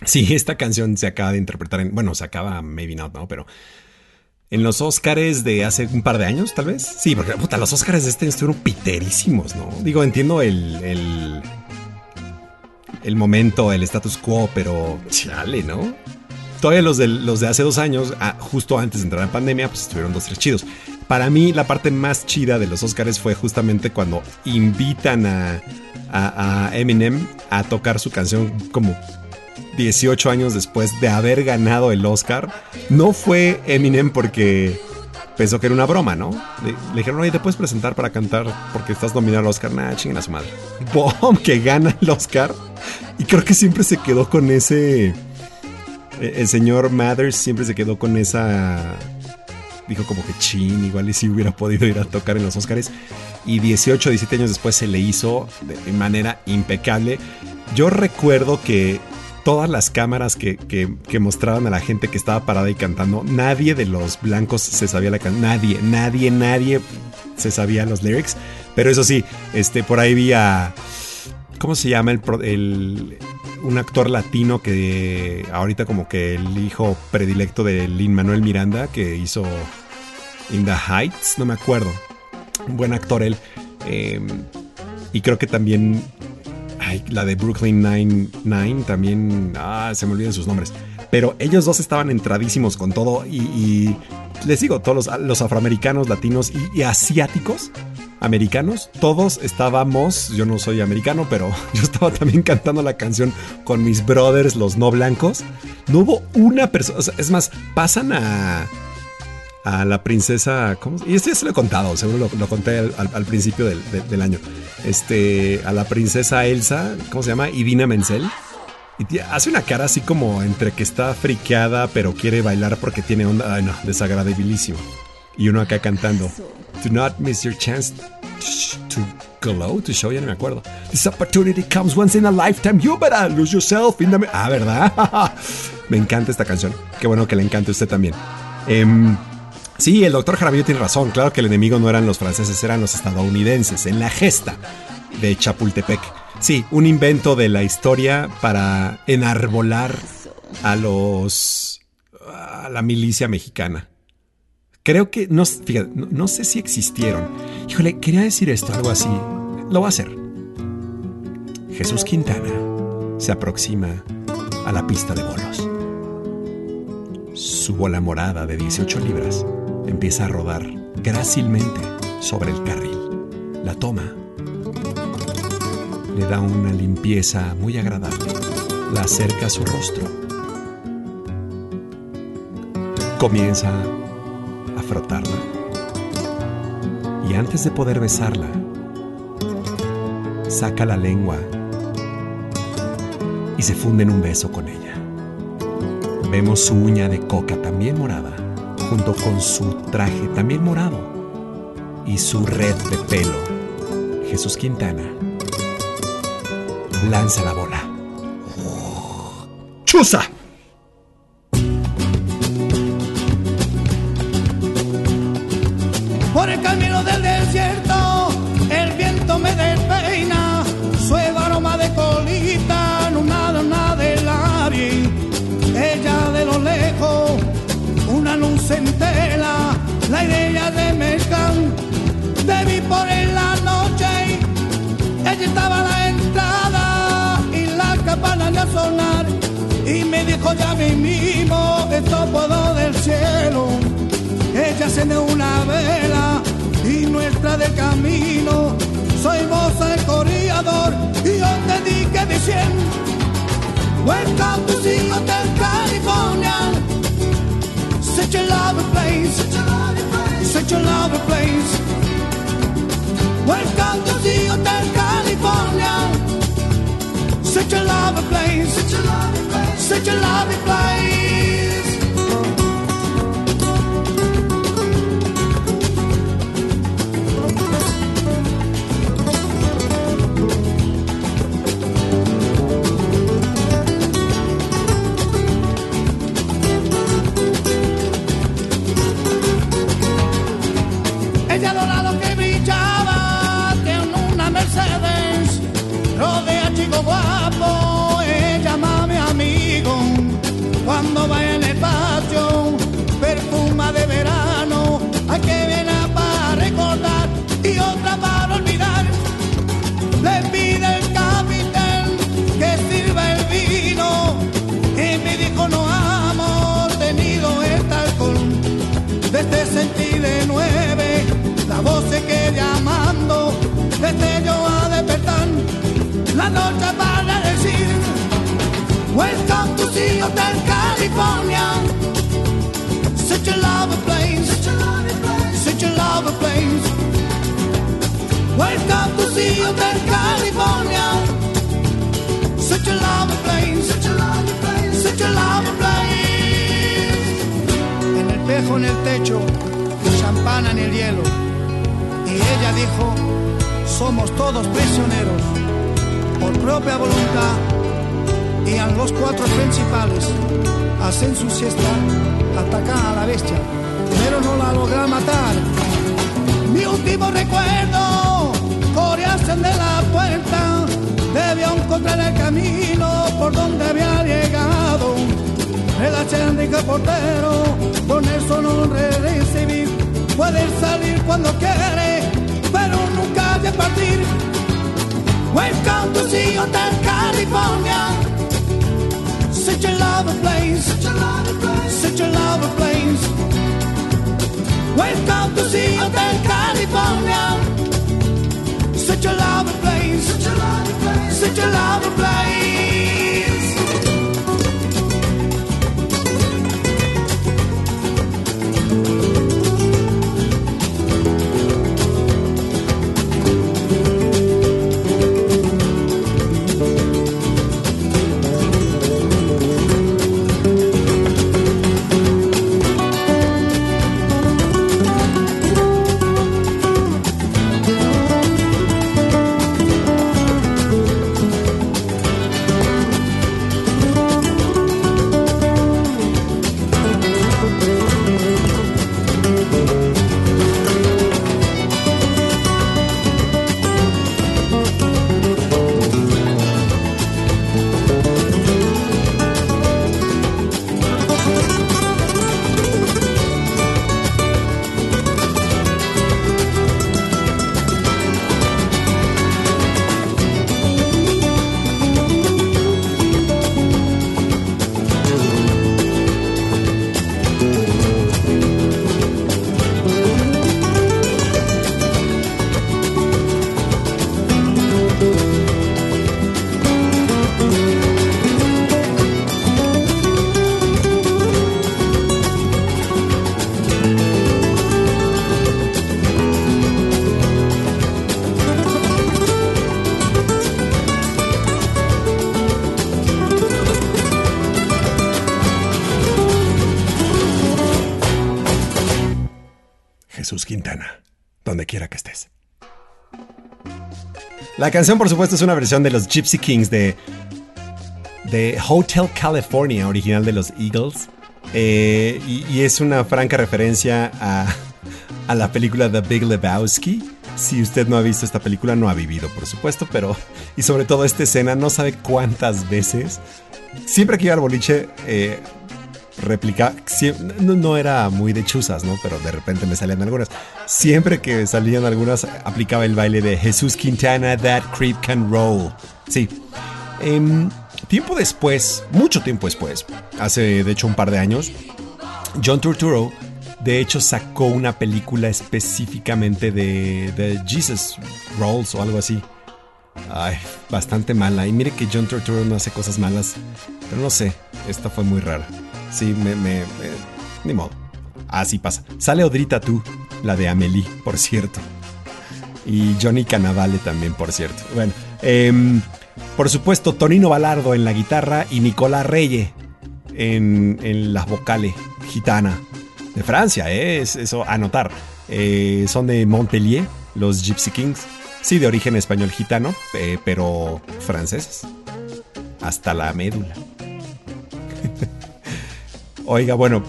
sí, [LAUGHS] esta canción se acaba de interpretar en. Bueno, se acaba, maybe not, ¿no? Pero. En los Oscars de hace un par de años, tal vez. Sí, porque los Oscars de este estuvieron piterísimos, ¿no? Digo, entiendo el. el, el momento, el status quo, pero. Chale, ¿no? Todavía los de, los de hace dos años, ah, justo antes de entrar en pandemia, pues estuvieron dos, tres chidos. Para mí, la parte más chida de los Oscars fue justamente cuando invitan a, a, Eminem a tocar su canción como 18 años después de haber ganado el Oscar. No fue Eminem porque pensó que era una broma, ¿no? Le, le dijeron, oye, ¿te puedes presentar para cantar porque estás nominado al Oscar? Nah, chinguen a su madre. [LAUGHS] ¡Bom! Que gana el Oscar. Y creo que siempre se quedó con ese... e- El señor Mathers siempre se quedó con esa... Dijo como que chin, igual y si hubiera podido ir a tocar en los Oscars. Y 18, 17 años después se le hizo de manera impecable. Yo recuerdo que todas las cámaras que, que- mostraban a la gente que estaba parada y cantando, nadie de los blancos se sabía la canción. Nadie, nadie, nadie se sabía los lyrics. Pero eso sí, este, por ahí vi a. ¿Cómo se llama el, el- un actor latino que ahorita como que el hijo predilecto de Lin Manuel Miranda que hizo In the Heights, no me acuerdo. Un buen actor él. Eh, y creo que también la de Brooklyn Nine-Nine también. Ah, se me olvidan sus nombres. Pero ellos dos estaban entradísimos con todo. Y, les digo, todos los, los afroamericanos, latinos y asiáticos americanos, todos estábamos. Yo no soy americano, pero [LAUGHS] yo estaba también cantando la canción con mis brothers, los no blancos. No hubo una persona. o sea, es más, pasan a a la princesa. Y esto ya se lo he contado, seguro lo, conté al, principio del, de- del año. Este, a la princesa Elsa, ¿cómo se llama? Idina Menzel. Y hace una cara así como entre que está friqueada, pero quiere bailar porque tiene onda. Ay, no, desagradabilísimo. Y uno acá cantando. Do not miss your chance to glow, to show, ya no me acuerdo. This opportunity comes once in a lifetime. You better lose yourself in the. Ah, ¿verdad? [LAUGHS] me encanta esta canción. Qué bueno que le encante a usted también. Em, Sí, el doctor Jaramillo tiene razón. Claro que el enemigo no eran los franceses, eran los estadounidenses, en la gesta de Chapultepec. Sí, un invento de la historia para enarbolar a los. a la milicia mexicana. Creo que. No, fíjate, no, sé si existieron. Híjole, quería decir esto, algo así. Lo voy a hacer. Jesús Quintana se aproxima a la pista de bolos. Su bola morada de 18 libras empieza a rodar grácilmente sobre el carril. La toma. le da una limpieza muy agradable. La acerca a su rostro. Comienza frotarla. Y antes de poder besarla, saca la lengua y se funde en un beso con ella. Vemos su uña de coca también morada, junto con su traje también morado y su red de pelo. Jesús Quintana lanza la bola. ¡Chusa!
Ya mismo, esto puedo del cielo ella de una vela y nuestra de camino. Soy vos el corredor y yo te dije diciendo, Welcome to the Hotel California. Such a lovely place, such a lovely place. Welcome to the Hotel California. Such a lovely place, such a lovely place, such a lovely place. Noche para decir, Welcome to the Hotel California, such a lovely place, such a lovely place, such a place. Welcome to the Hotel California, such a lovely place, such a lovely place, such a lovely place. En el espejo en el techo, champana en el hielo. Y ella dijo, somos todos prisioneros por propia voluntad. Y a los cuatro principales hacen su siesta, atacan a la bestia, pero no la logra matar. Mi último recuerdo, coreasen de la puerta, debió encontrar el camino por donde había llegado. El achéndica portero, con eso no recibir Puede salir cuando quiere, pero nunca de partir. Welcome to the Hotel California. Such a lovely place, such a lovely place, such a lovely place. Welcome to the Hotel California. Such a lovely place, such a lovely place, such a lovely place.
La canción, por supuesto, es una versión de los Gypsy Kings de, de Hotel California, original de los Eagles. Eh, y, es una franca referencia a, a la película The Big Lebowski. Si usted no ha visto esta película, no ha vivido, por supuesto, pero. Y sobre todo esta escena, no sabe cuántas veces. Siempre que iba al boliche, eh, replica. No, era muy de chuzas, ¿no? Pero de repente me salían algunas. Siempre que salían algunas, aplicaba el baile de Jesús Quintana, That Creep Can Roll. Sí. Em, tiempo después, mucho tiempo después, hace de hecho un par de años, John Turturro de hecho sacó una película específicamente de, de Jesus Rolls o algo así. Ay, bastante mala. Y mire que John Turturro no hace cosas malas. Pero no sé, esta fue muy rara. Sí, me, me, Ni modo. Así pasa. Sale Odrita tú, la de Amelie, por cierto. Y Johnny Canavale también, por cierto. Bueno, em, por supuesto, Tonino Balardo en la guitarra y Nicolás Reye en, en las vocales gitana. De Francia, ¿eh? es eso, anotar. Eh, son de Montpellier, los Gypsy Kings. Sí, de origen español gitano, eh, pero franceses. Hasta la médula. [LAUGHS] Oiga, bueno,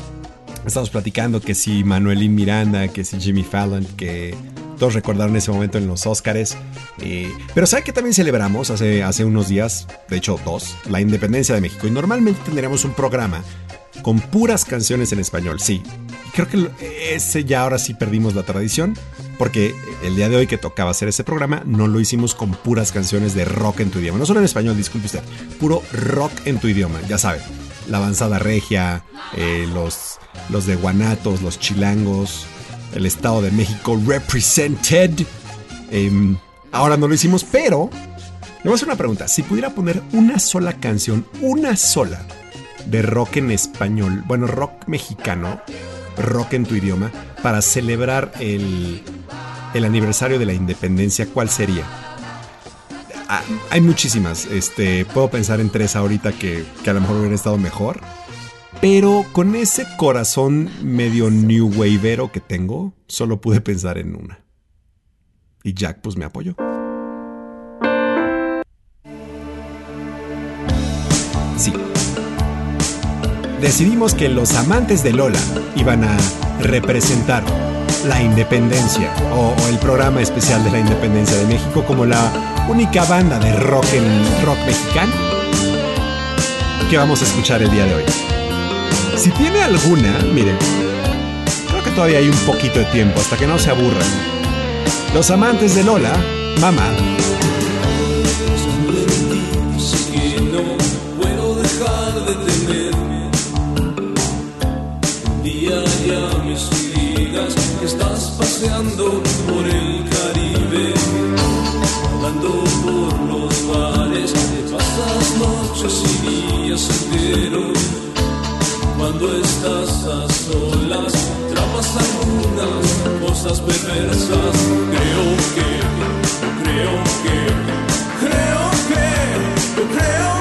estamos platicando que si Manuelín Miranda, que si Jimmy Fallon, que todos recordaron ese momento en los Oscars. Eh, pero ¿sabe que también celebramos hace, hace unos días, de hecho dos, la independencia de México? Y normalmente tendríamos un programa con puras canciones en español, sí. Creo que ese ya ahora sí perdimos la tradición, porque el día de hoy que tocaba hacer ese programa no lo hicimos con puras canciones de rock en tu idioma. No solo en español, disculpe usted, puro rock en tu idioma, ya sabe la avanzada regia, eh, los, los de Guanatos, los chilangos, el Estado de México represented. Em, ahora no lo hicimos, pero le voy a hacer una pregunta. Si pudiera poner una sola canción, una sola, de rock en español, bueno, rock mexicano, rock en tu idioma, para celebrar el, el aniversario de la independencia, ¿cuál sería? Hay muchísimas. Este, puedo pensar en tres ahorita que, que a lo mejor hubieran estado mejor. Pero con ese corazón medio new wavero que tengo, solo pude pensar en una. Y Jack pues me apoyó. Sí. Decidimos que los amantes de Lola iban a representar la independencia o, el programa especial de la independencia de México como la única banda de rock en rock mexicano que vamos a escuchar el día de hoy. Si tiene alguna, miren, creo que todavía hay un poquito de tiempo hasta que no se aburran. Los amantes de Lola, mamá,
paseando por el Caribe, rodando por los bares, pasas noches y días enteros. Cuando estás a solas, trapas algunas cosas perversas. Creo que, creo que, creo que, creo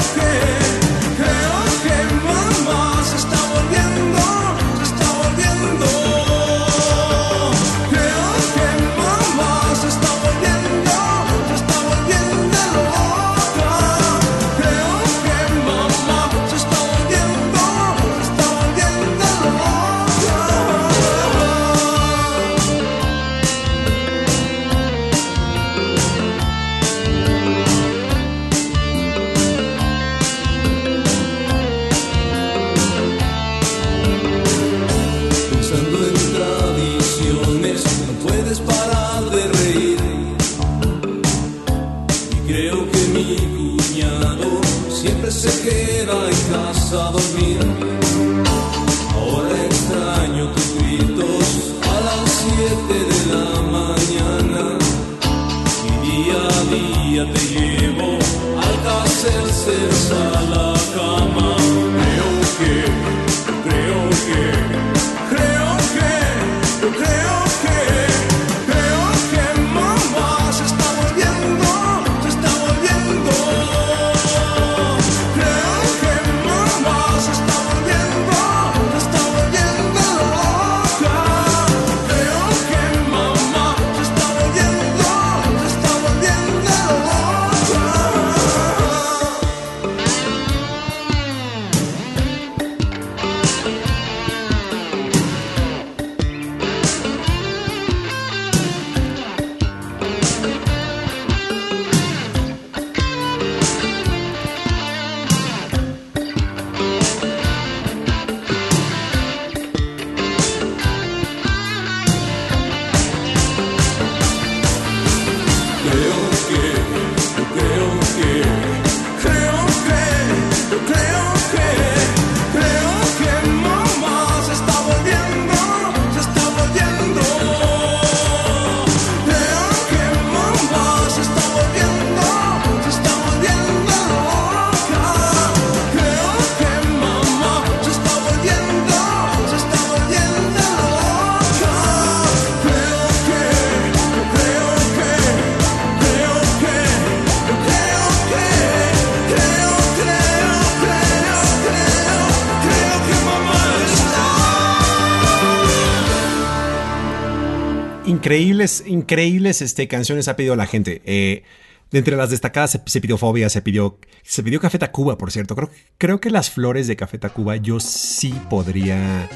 increíbles, increíbles este, canciones ha pedido la gente. Eh, de entre las destacadas se, pidió Fobia, se pidió, se pidió Café Tacuba, por cierto. Creo, creo que las flores de Café Tacuba yo sí podría...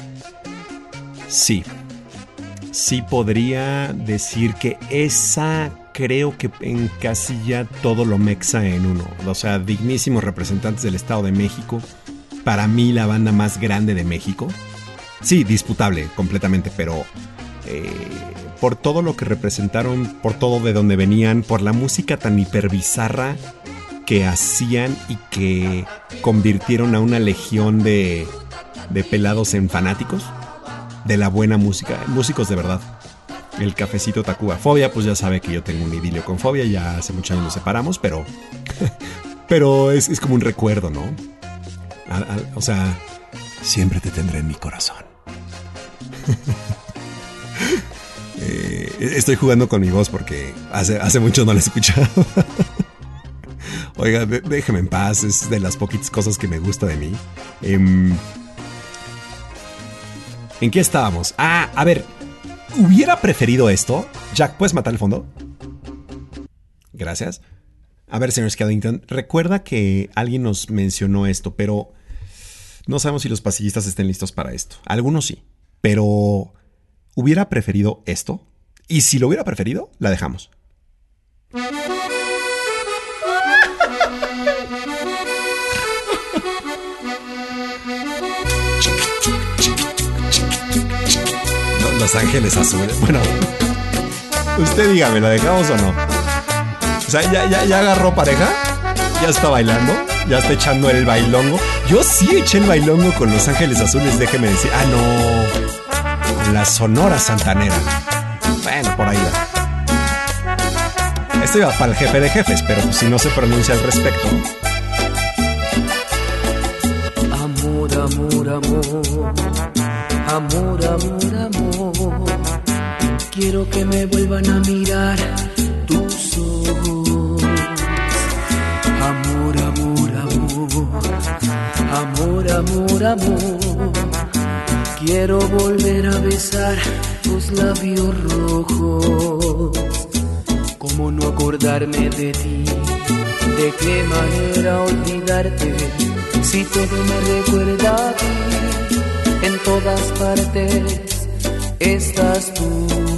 Sí. Sí podría decir que esa creo que encasilla todo lo mexa en uno. O sea, dignísimos representantes del Estado de México. Para mí la banda más grande de México. Sí, disputable completamente, pero eh, por todo lo que representaron, por todo de donde venían, por la música tan hiperbizarra que hacían y que convirtieron a una legión de, de pelados en fanáticos de la buena música, músicos de verdad. El cafecito Tacuba. Fobia, pues ya sabe que yo tengo un idilio con Fobia, ya hace muchos años nos separamos, pero. [LAUGHS] pero es, como un recuerdo, ¿no? o sea, siempre te tendré en mi corazón. [LAUGHS] Eh, estoy jugando con mi voz porque hace, hace mucho no la he escuchado. [LAUGHS] Oiga, déjeme en paz, es de las poquitas cosas que me gusta de mí. Em, ¿En qué estábamos? Ah, a ver, ¿hubiera preferido esto? Jack, ¿puedes matar el fondo? Gracias. A ver, señor Skellington, recuerda que alguien nos mencionó esto, pero no sabemos si los pasillistas estén listos para esto. Algunos sí, pero ¿Hubiera preferido esto? Y si lo hubiera preferido, la dejamos. Los Ángeles Azules. Bueno, usted dígame, ¿la dejamos o no? O sea, ¿ya, ya, ya agarró pareja? ¿Ya está bailando? ¿Ya está echando el bailongo? Yo sí eché el bailongo con Los Ángeles Azules, déjeme decir. Ah, no la Sonora Santanera. Bueno, por ahí va. Esto iba para el jefe de jefes, pero si no se pronuncia al respecto.
Amor, amor, amor. Amor, amor, amor. Quiero que me vuelvan a mirar tus ojos. Amor, amor, amor. Amor, amor, amor Quiero volver a besar tus labios rojos. ¿Cómo no acordarme de ti? ¿De qué manera olvidarte? Si todo me recuerda a ti, en todas partes estás tú.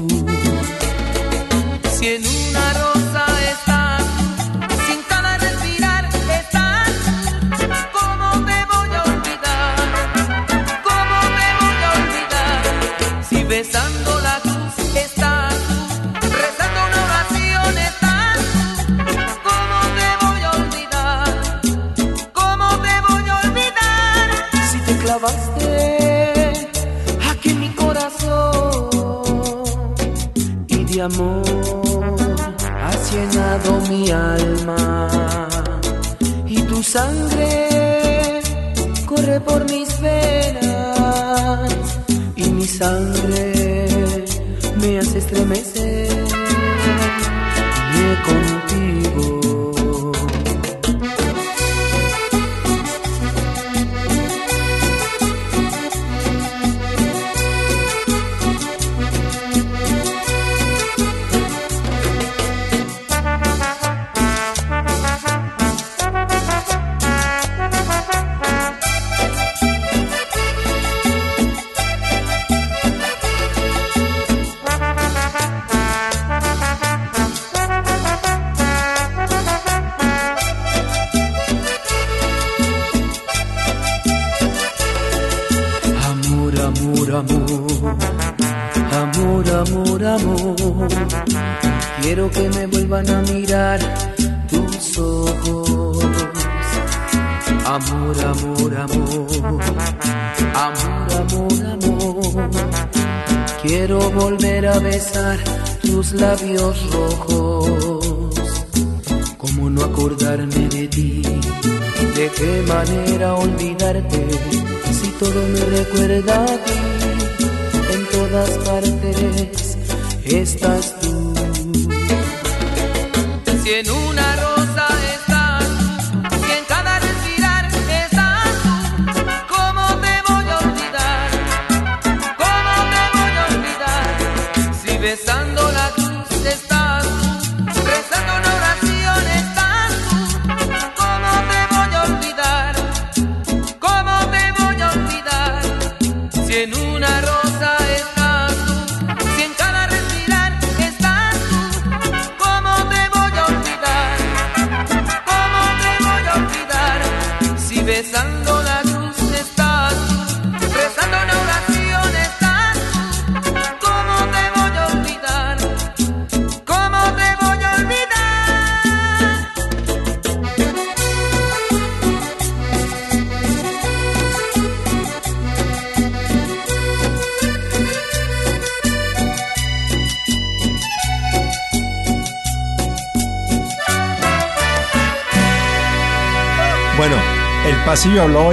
Amor has llenado mi alma y tu sangre corre por mis venas mi sangre me hace estremecer. Contigo. labios rojos. ¿Cómo no acordarme de ti? ¿De qué manera olvidarte? Si todo me recuerda a ti, en todas partes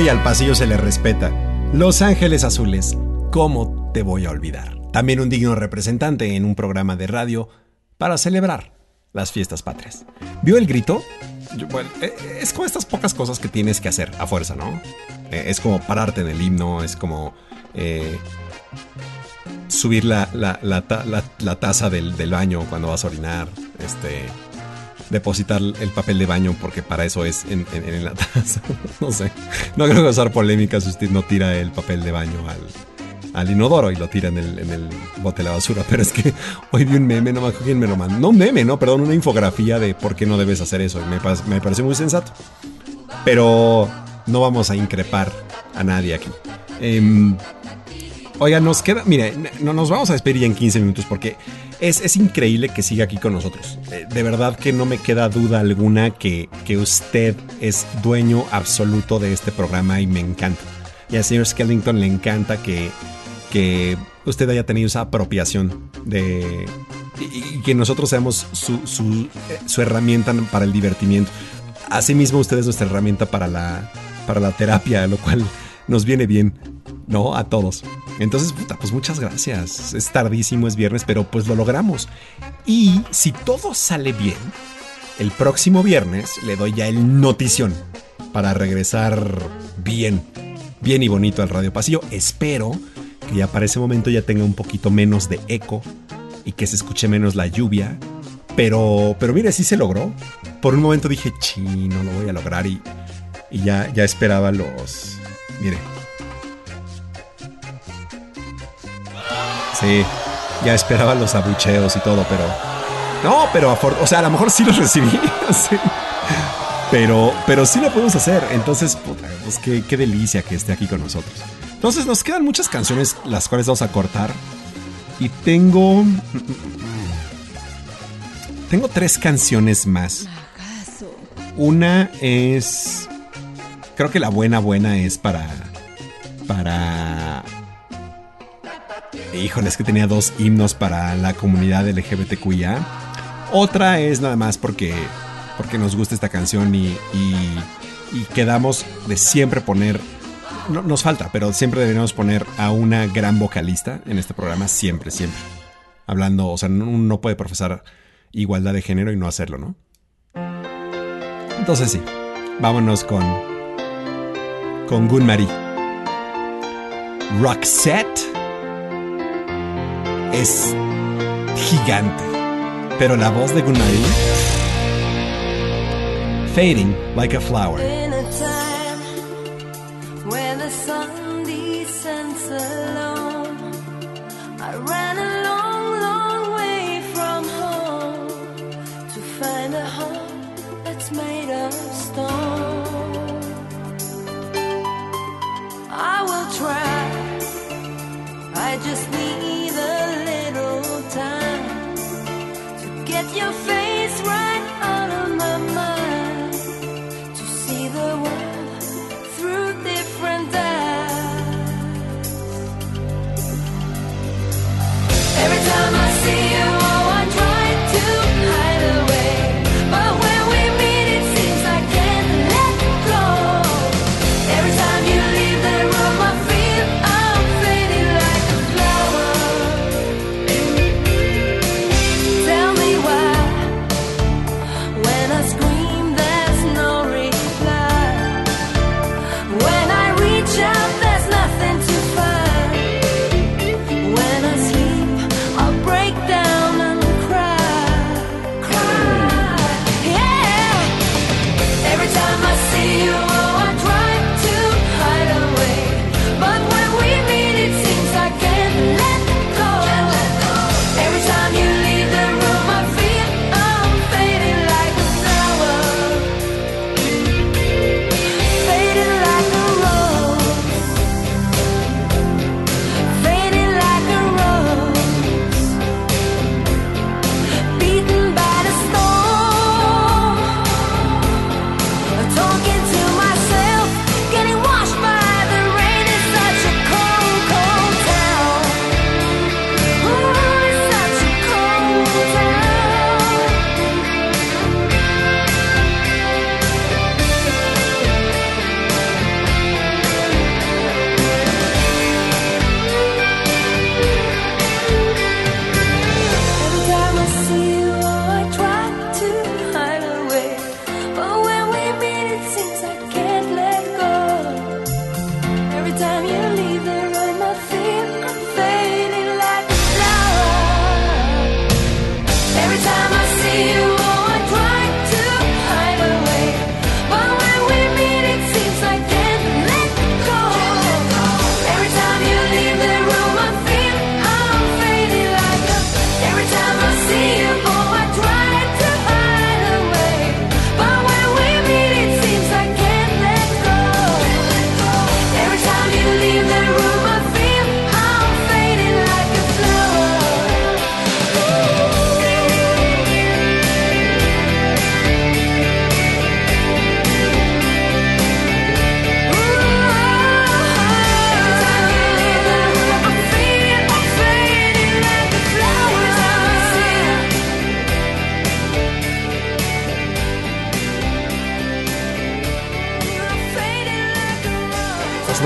y
al pasillo se le respeta. Los Ángeles Azules, ¿cómo te voy a olvidar? También un digno representante en un programa de radio para celebrar las fiestas patrias. ¿Vio el grito? Bueno, eh, es como estas pocas cosas que tienes que hacer a fuerza, ¿no? Eh, es como pararte en el himno, es como eh, subir la, la- la ta- la- la taza del baño cuando vas a orinar, este, depositar el papel de baño porque para eso es en, la taza. [LAUGHS] no sé. No creo que usar polémicas si usted no tira el papel de baño al, inodoro y lo tira en el, en bote de la basura. Pero es que [LAUGHS] hoy vi un meme, no me quién me lo mandó. No un meme, no, perdón, una infografía de por qué no debes hacer eso. Me, me pareció muy sensato. Pero no vamos a increpar a nadie aquí. Em, Oiga, nos queda, mire, no nos vamos a despedir ya en 15 minutos porque es, es increíble que siga aquí con nosotros. Eh, De verdad que no me queda duda alguna que, que usted es dueño absoluto de este programa y me encanta. Y al señor Skellington le encanta que, que usted haya tenido esa apropiación de... Y, que nosotros seamos su, su, su herramienta para el divertimiento. Asimismo, usted es nuestra herramienta para la, para la terapia, lo cual nos viene bien, ¿no? A todos. Entonces, puta, pues muchas gracias. Es tardísimo, es viernes, pero pues lo logramos. Y si todo sale bien, el próximo viernes le doy ya el notición para regresar bien, bien y bonito al Radio Pasillo. Espero que ya para ese momento ya tenga un poquito menos de eco y que se escuche menos la lluvia. Pero, pero mire, sí se logró. Por un momento dije, chino, lo voy a lograr y, y ya, ya esperaba los... Mire. Sí, ya esperaba los abucheos y todo, pero... No, pero o sea, a lo mejor sí los recibí. [LAUGHS] sí. Pero, pero sí lo podemos hacer. Entonces, puta, pues qué, qué delicia que esté aquí con nosotros. Entonces, nos quedan muchas canciones las cuales vamos a cortar. Y tengo... Tengo tres canciones más. Una es... Creo que la buena buena es para... Para... Híjole, es que tenía dos himnos para la comunidad LGBTQIA. Otra es nada más porque, porque nos gusta esta canción y, y, y quedamos de siempre poner... No, nos falta, pero siempre deberíamos poner a una gran vocalista en este programa, siempre, siempre. Hablando, o sea, no- no puede profesar igualdad de género y no hacerlo, ¿no? Entonces sí, vámonos con... Con Gunmarie. Roxette es gigante. Pero la voz de Gunmarie... Fading like a flower.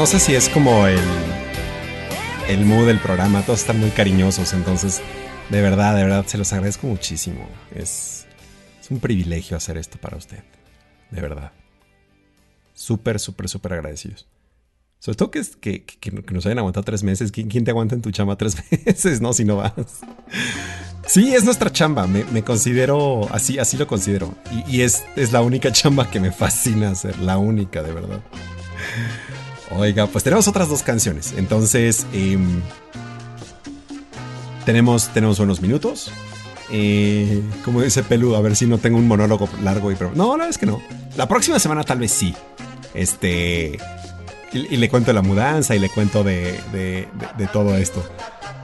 No sé si es como el, el mood del programa, todos están muy cariñosos, entonces de verdad, de verdad, se los agradezco muchísimo. Es, un privilegio hacer esto para usted, de verdad. Súper, súper, súper agradecidos. Sobre todo que, que, que, que, nos hayan aguantado tres meses. ¿Quién, ¿Quién, te aguanta en tu chamba tres [LAUGHS] meses? No, si no vas. Sí, es nuestra chamba. Me, me considero, así, así lo considero. Y, y, es, es la única chamba que me fascina hacer. La única, de verdad. Oiga, pues tenemos otras dos canciones. Entonces, eh, tenemos, tenemos unos minutos. Eh, como dice Pelu, a ver si no tengo un monólogo largo y... No, la verdad es que no. La próxima semana tal vez sí. Este... Y, le cuento la mudanza y le cuento de, de, todo esto.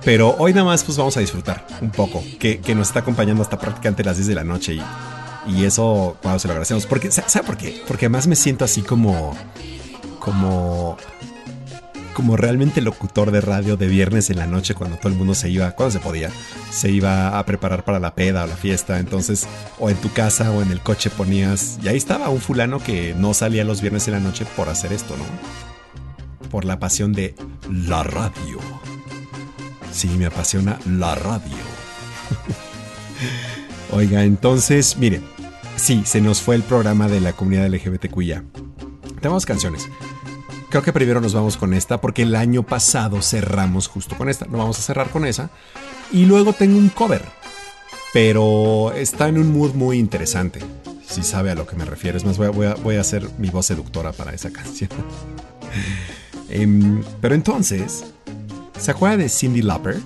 Pero hoy nada más pues vamos a disfrutar un poco. Que, que nos está acompañando hasta prácticamente las 10 de la noche. Y, y eso, cuando se lo agradecemos. Porque, ¿Sabe por qué? Porque además me siento así como... Como como realmente locutor de radio de viernes en la noche cuando todo el mundo se iba, cuando se podía, se iba a preparar para la peda o la fiesta. Entonces, o en tu casa o en el coche ponías, y ahí estaba un fulano que no salía los viernes en la noche por hacer esto, ¿no? Por la pasión de la radio. Sí, me apasiona la radio. [LAUGHS] Oiga, entonces, mire, sí, se nos fue el programa de la comunidad LGBTQIA. Tenemos canciones. Creo que primero nos vamos con esta porque el año pasado cerramos justo con esta. No vamos a cerrar con esa. Y luego tengo un cover. Pero está en un mood muy interesante. Si sabe a lo que me refiero. Es más, voy a, voy a, hacer mi voz seductora para esa [LAUGHS] canción. um, pero entonces, ¿se acuerda de Cindy Lauper?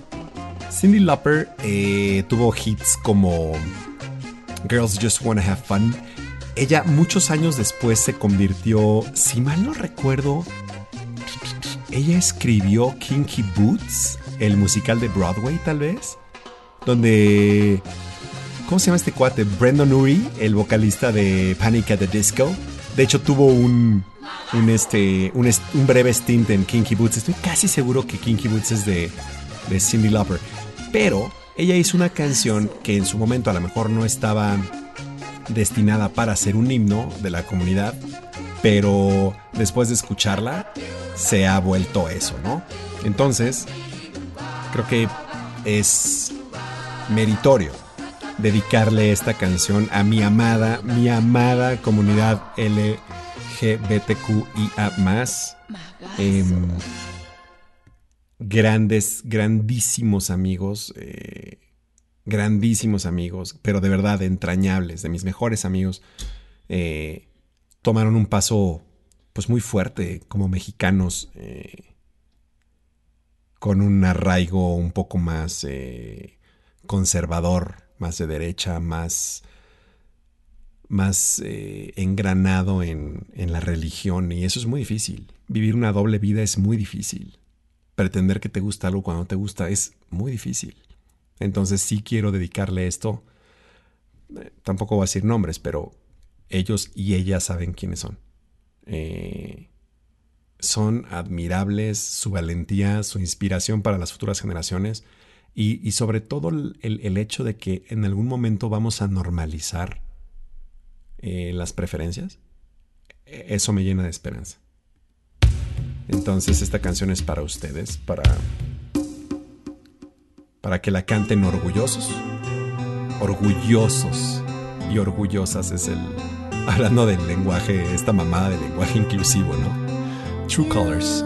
Cindy Lauper eh, tuvo hits como Girls Just Wanna Have Fun ella muchos años después se convirtió, si mal no recuerdo, ella escribió Kinky Boots, el musical de Broadway tal vez, donde... ¿Cómo se llama este cuate? Brendan Urie, el vocalista de Panic at the Disco. De hecho tuvo un, un, este, un breve stint en Kinky Boots. Estoy casi seguro que Kinky Boots es de, de Cindy Lauper. Pero ella hizo una canción que en su momento a lo mejor no estaba destinada para ser un himno de la comunidad, pero después de escucharla se ha vuelto eso, ¿no? Entonces, creo que es meritorio dedicarle esta canción a mi amada, mi amada comunidad LGBTQIA. Eh, grandes, grandísimos amigos. Eh, grandísimos amigos, pero de verdad entrañables, de mis mejores amigos, eh, tomaron un paso pues muy fuerte como mexicanos, eh, con un arraigo un poco más eh, conservador, más de derecha, más, más eh, engranado en, en la religión, y eso es muy difícil. Vivir una doble vida es muy difícil. Pretender que te gusta algo cuando no te gusta es muy difícil. Entonces sí quiero dedicarle esto. Tampoco voy a decir nombres, pero ellos y ellas saben quiénes son. Eh, son admirables, su valentía, su inspiración para las futuras generaciones y, sobre todo el, hecho de que en algún momento vamos a normalizar eh, las preferencias. Eso me llena de esperanza. Entonces esta canción es para ustedes, para para que la canten orgullosos. Orgullosos y orgullosas es el... Hablando del lenguaje, esta mamada del lenguaje inclusivo, ¿no? True Colors.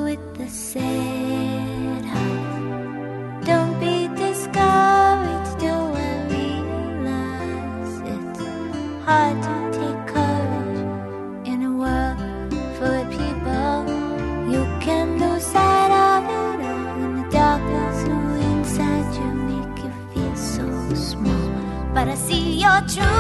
See your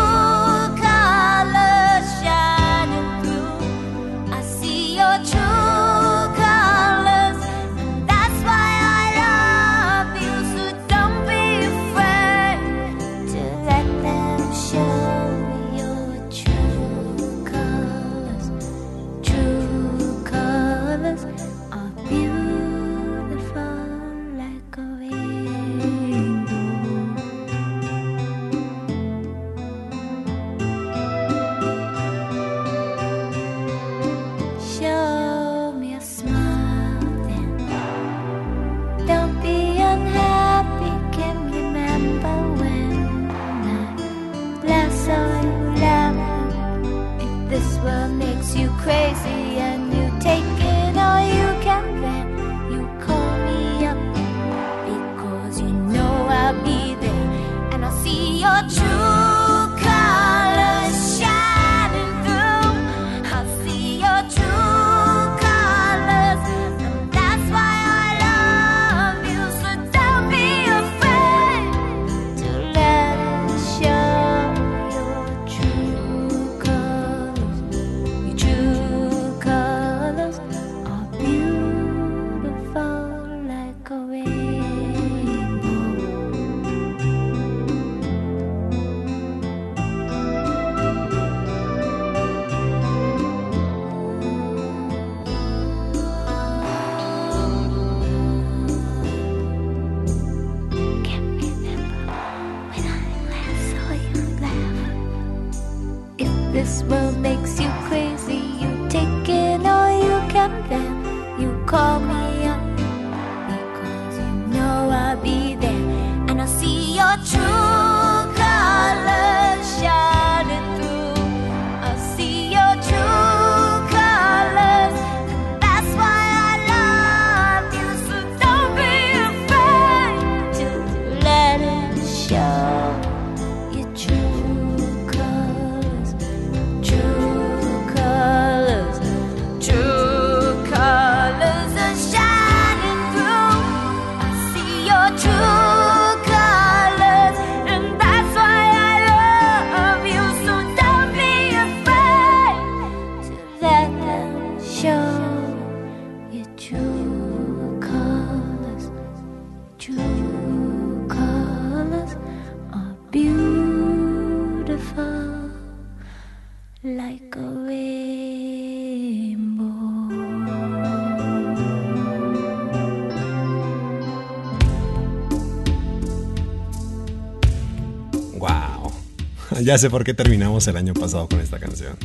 Ya sé por qué terminamos el año pasado con esta canción.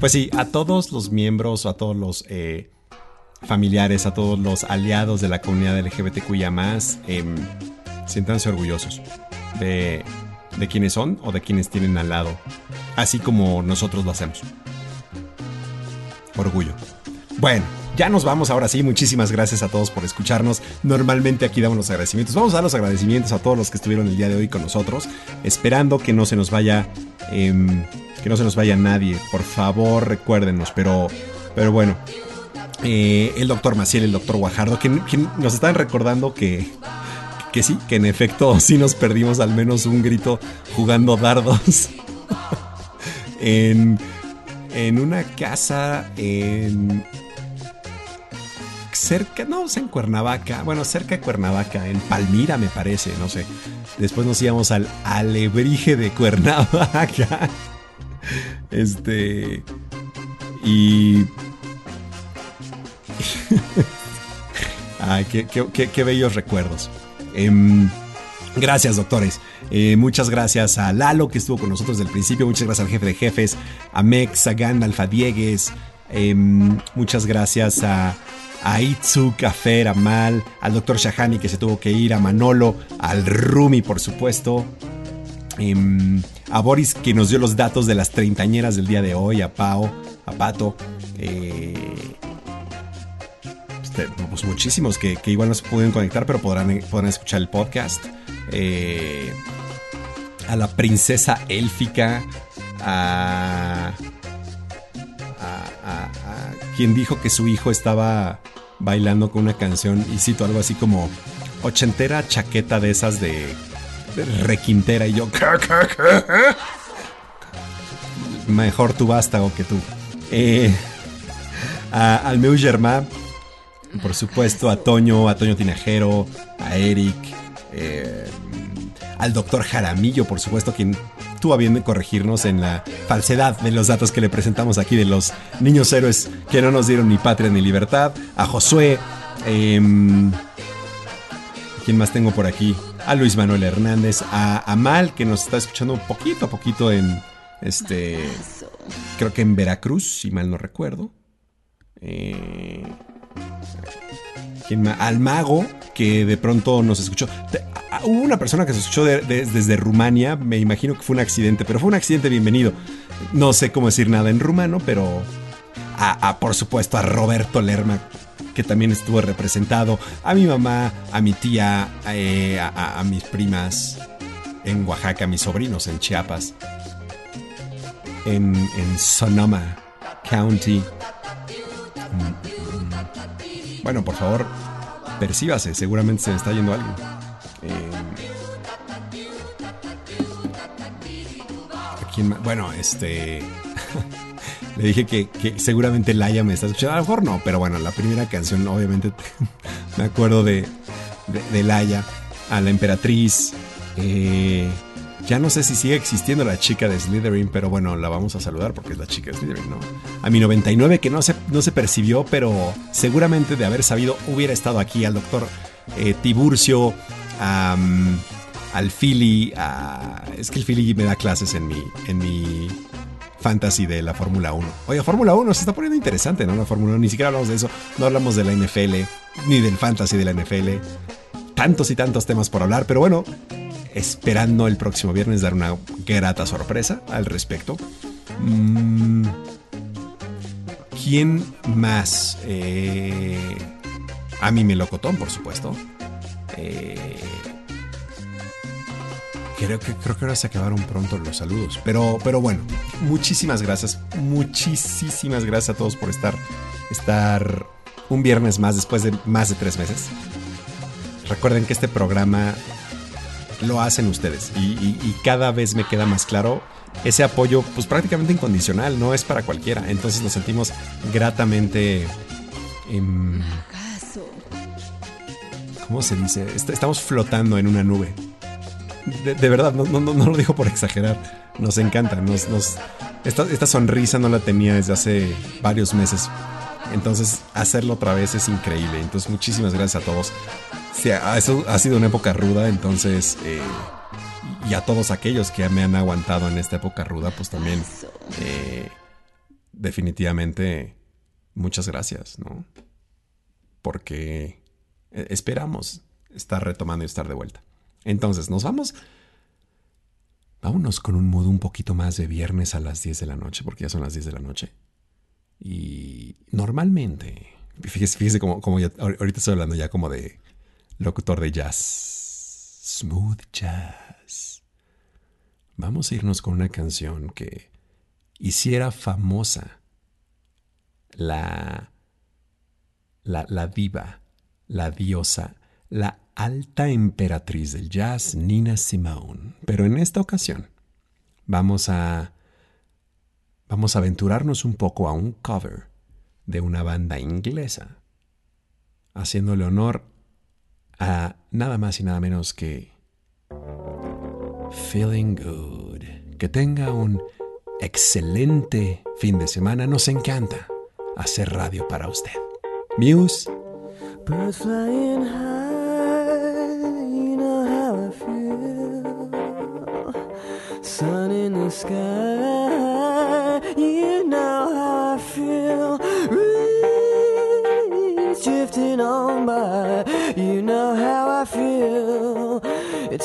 Pues sí, a todos los miembros, a todos los eh, familiares, a todos los aliados de la comunidad LGBTQIA, eh, siéntanse orgullosos de, de quienes son o de quienes tienen al lado, así como nosotros lo hacemos. Orgullo. Bueno, ya nos vamos ahora sí. Muchísimas gracias a todos por escucharnos. Normalmente aquí damos los agradecimientos. Vamos a dar los agradecimientos a todos los que estuvieron el día de hoy con nosotros, esperando que no se nos vaya, em, que no se nos vaya nadie. Por favor, recuérdenos. Pero, pero bueno, eh, el doctor Maciel, el doctor Guajardo, que, nos están recordando que, que sí, que en efecto [LAUGHS] sí nos perdimos al menos un grito jugando dardos [LAUGHS] en, en una casa en cerca, no, en Cuernavaca, bueno, cerca de Cuernavaca, en Palmira me parece, no sé. Después nos íbamos al Alebrije de Cuernavaca. [LAUGHS] Este. Y. [LAUGHS] Ay, qué, bellos recuerdos. Em, gracias, doctores. Eh, muchas gracias a Lalo, que estuvo con nosotros desde el principio. Muchas gracias al jefe de jefes, a Mex, a Gandalf, a Diegues. Em, muchas gracias a, a Itzu, a Fer, a Mal, al doctor Shahani que se tuvo que ir, a Manolo, al Rumi, por supuesto. Em, a Boris que nos dio los datos de las treintañeras del día de hoy, a Pau, a Pato. eh, este, pues muchísimos que, que igual no se pueden conectar, pero podrán, podrán escuchar el podcast. Eh, a la princesa élfica, a, a- quien dijo que su hijo estaba bailando con una canción, y cito algo así como ochentera chaqueta de esas de, requintera, y yo. Mejor tu vástago que tú. Eh, al meu germán, por supuesto, a Toño, a Toño Tinajero, a Eric, eh, al doctor Jaramillo, por supuesto, quien tuvo a bien de corregirnos en la falsedad de los datos que le presentamos aquí de los niños héroes que no nos dieron ni patria ni libertad, a Josué, em, ¿quién más tengo por aquí? A Luis Manuel Hernández, a Amal, que nos está escuchando poquito a poquito en, este, creo que en Veracruz, si mal no recuerdo. Eh, Al mago, que de pronto nos escuchó. Hubo una persona que se escuchó de- de- desde Rumania, me imagino que fue un accidente, pero fue un accidente bienvenido. No sé cómo decir nada en rumano, pero a, por supuesto a Roberto Lerma, que también estuvo representado, a mi mamá, a mi tía, eh, a, mis primas en Oaxaca, a mis sobrinos en Chiapas, en, en Sonoma County. Bueno, por favor, percíbase, seguramente se está yendo alguien. Eh, ¿a quién? Bueno, este. [LAUGHS] Le dije que, que seguramente Laia me está escuchando. A lo mejor no, pero bueno, la primera canción, obviamente, [LAUGHS] me acuerdo de, de, de Laia, a la emperatriz. eh, ya no sé si sigue existiendo la chica de Slytherin, pero bueno, la vamos a saludar porque es la chica de Slytherin, ¿no? A mi 99 que no se, no se percibió, pero seguramente de haber sabido hubiera estado aquí al doctor eh, Tiburcio, al Philly, es que el Philly me da clases en mi, en mi fantasy de la Fórmula 1. Oye, Fórmula 1 se está poniendo interesante, ¿no? La Fórmula 1, ni siquiera hablamos de eso, no hablamos de la NFL, ni del fantasy de la NFL. Tantos y tantos temas por hablar, pero bueno, esperando el próximo viernes dar una grata sorpresa al respecto. Mm, ¿Quién más? Eh, a mi melocotón, por supuesto. Eh, creo que, creo que ahora se acabaron pronto los saludos. Pero, pero bueno, muchísimas gracias. Muchísimas gracias a todos por estar, estar un viernes más después de más de tres meses. Recuerden que este programa lo hacen ustedes y, cada vez me queda más claro ese apoyo pues prácticamente incondicional, no es para cualquiera. Entonces nos sentimos gratamente... em, ¿Cómo se dice? Est- Estamos flotando en una nube. De, verdad, no, no, no- lo digo por exagerar. Nos encanta. Nos- esta, esta sonrisa no la tenía desde hace varios meses. Entonces, hacerlo otra vez es increíble. Entonces, muchísimas gracias a todos. Sí, ha, eso ha sido una época ruda, entonces... eh, y a todos aquellos que me han aguantado en esta época ruda, pues también... eh, definitivamente, muchas gracias, ¿no? Porque eh, esperamos estar retomando y estar de vuelta. Entonces, nos vamos. Vámonos con un modo un poquito más de viernes a las 10 de la noche, porque ya son las 10 de la noche. Y normalmente, fíjese, fíjese como, como ya, ahor- ahorita estoy hablando ya como de locutor de jazz. Smooth jazz. Vamos a irnos con una canción que hiciera famosa la la, la diva, la diosa, la alta emperatriz del jazz, Nina Simone. Pero en esta ocasión vamos a vamos a aventurarnos un poco a un cover de una banda inglesa, haciéndole honor a nada más y nada menos que Feeling Good. Que tenga un excelente fin de semana. Nos encanta hacer radio para usted. Muse.
Birds flying high, you know how I feel. Sun in the sky,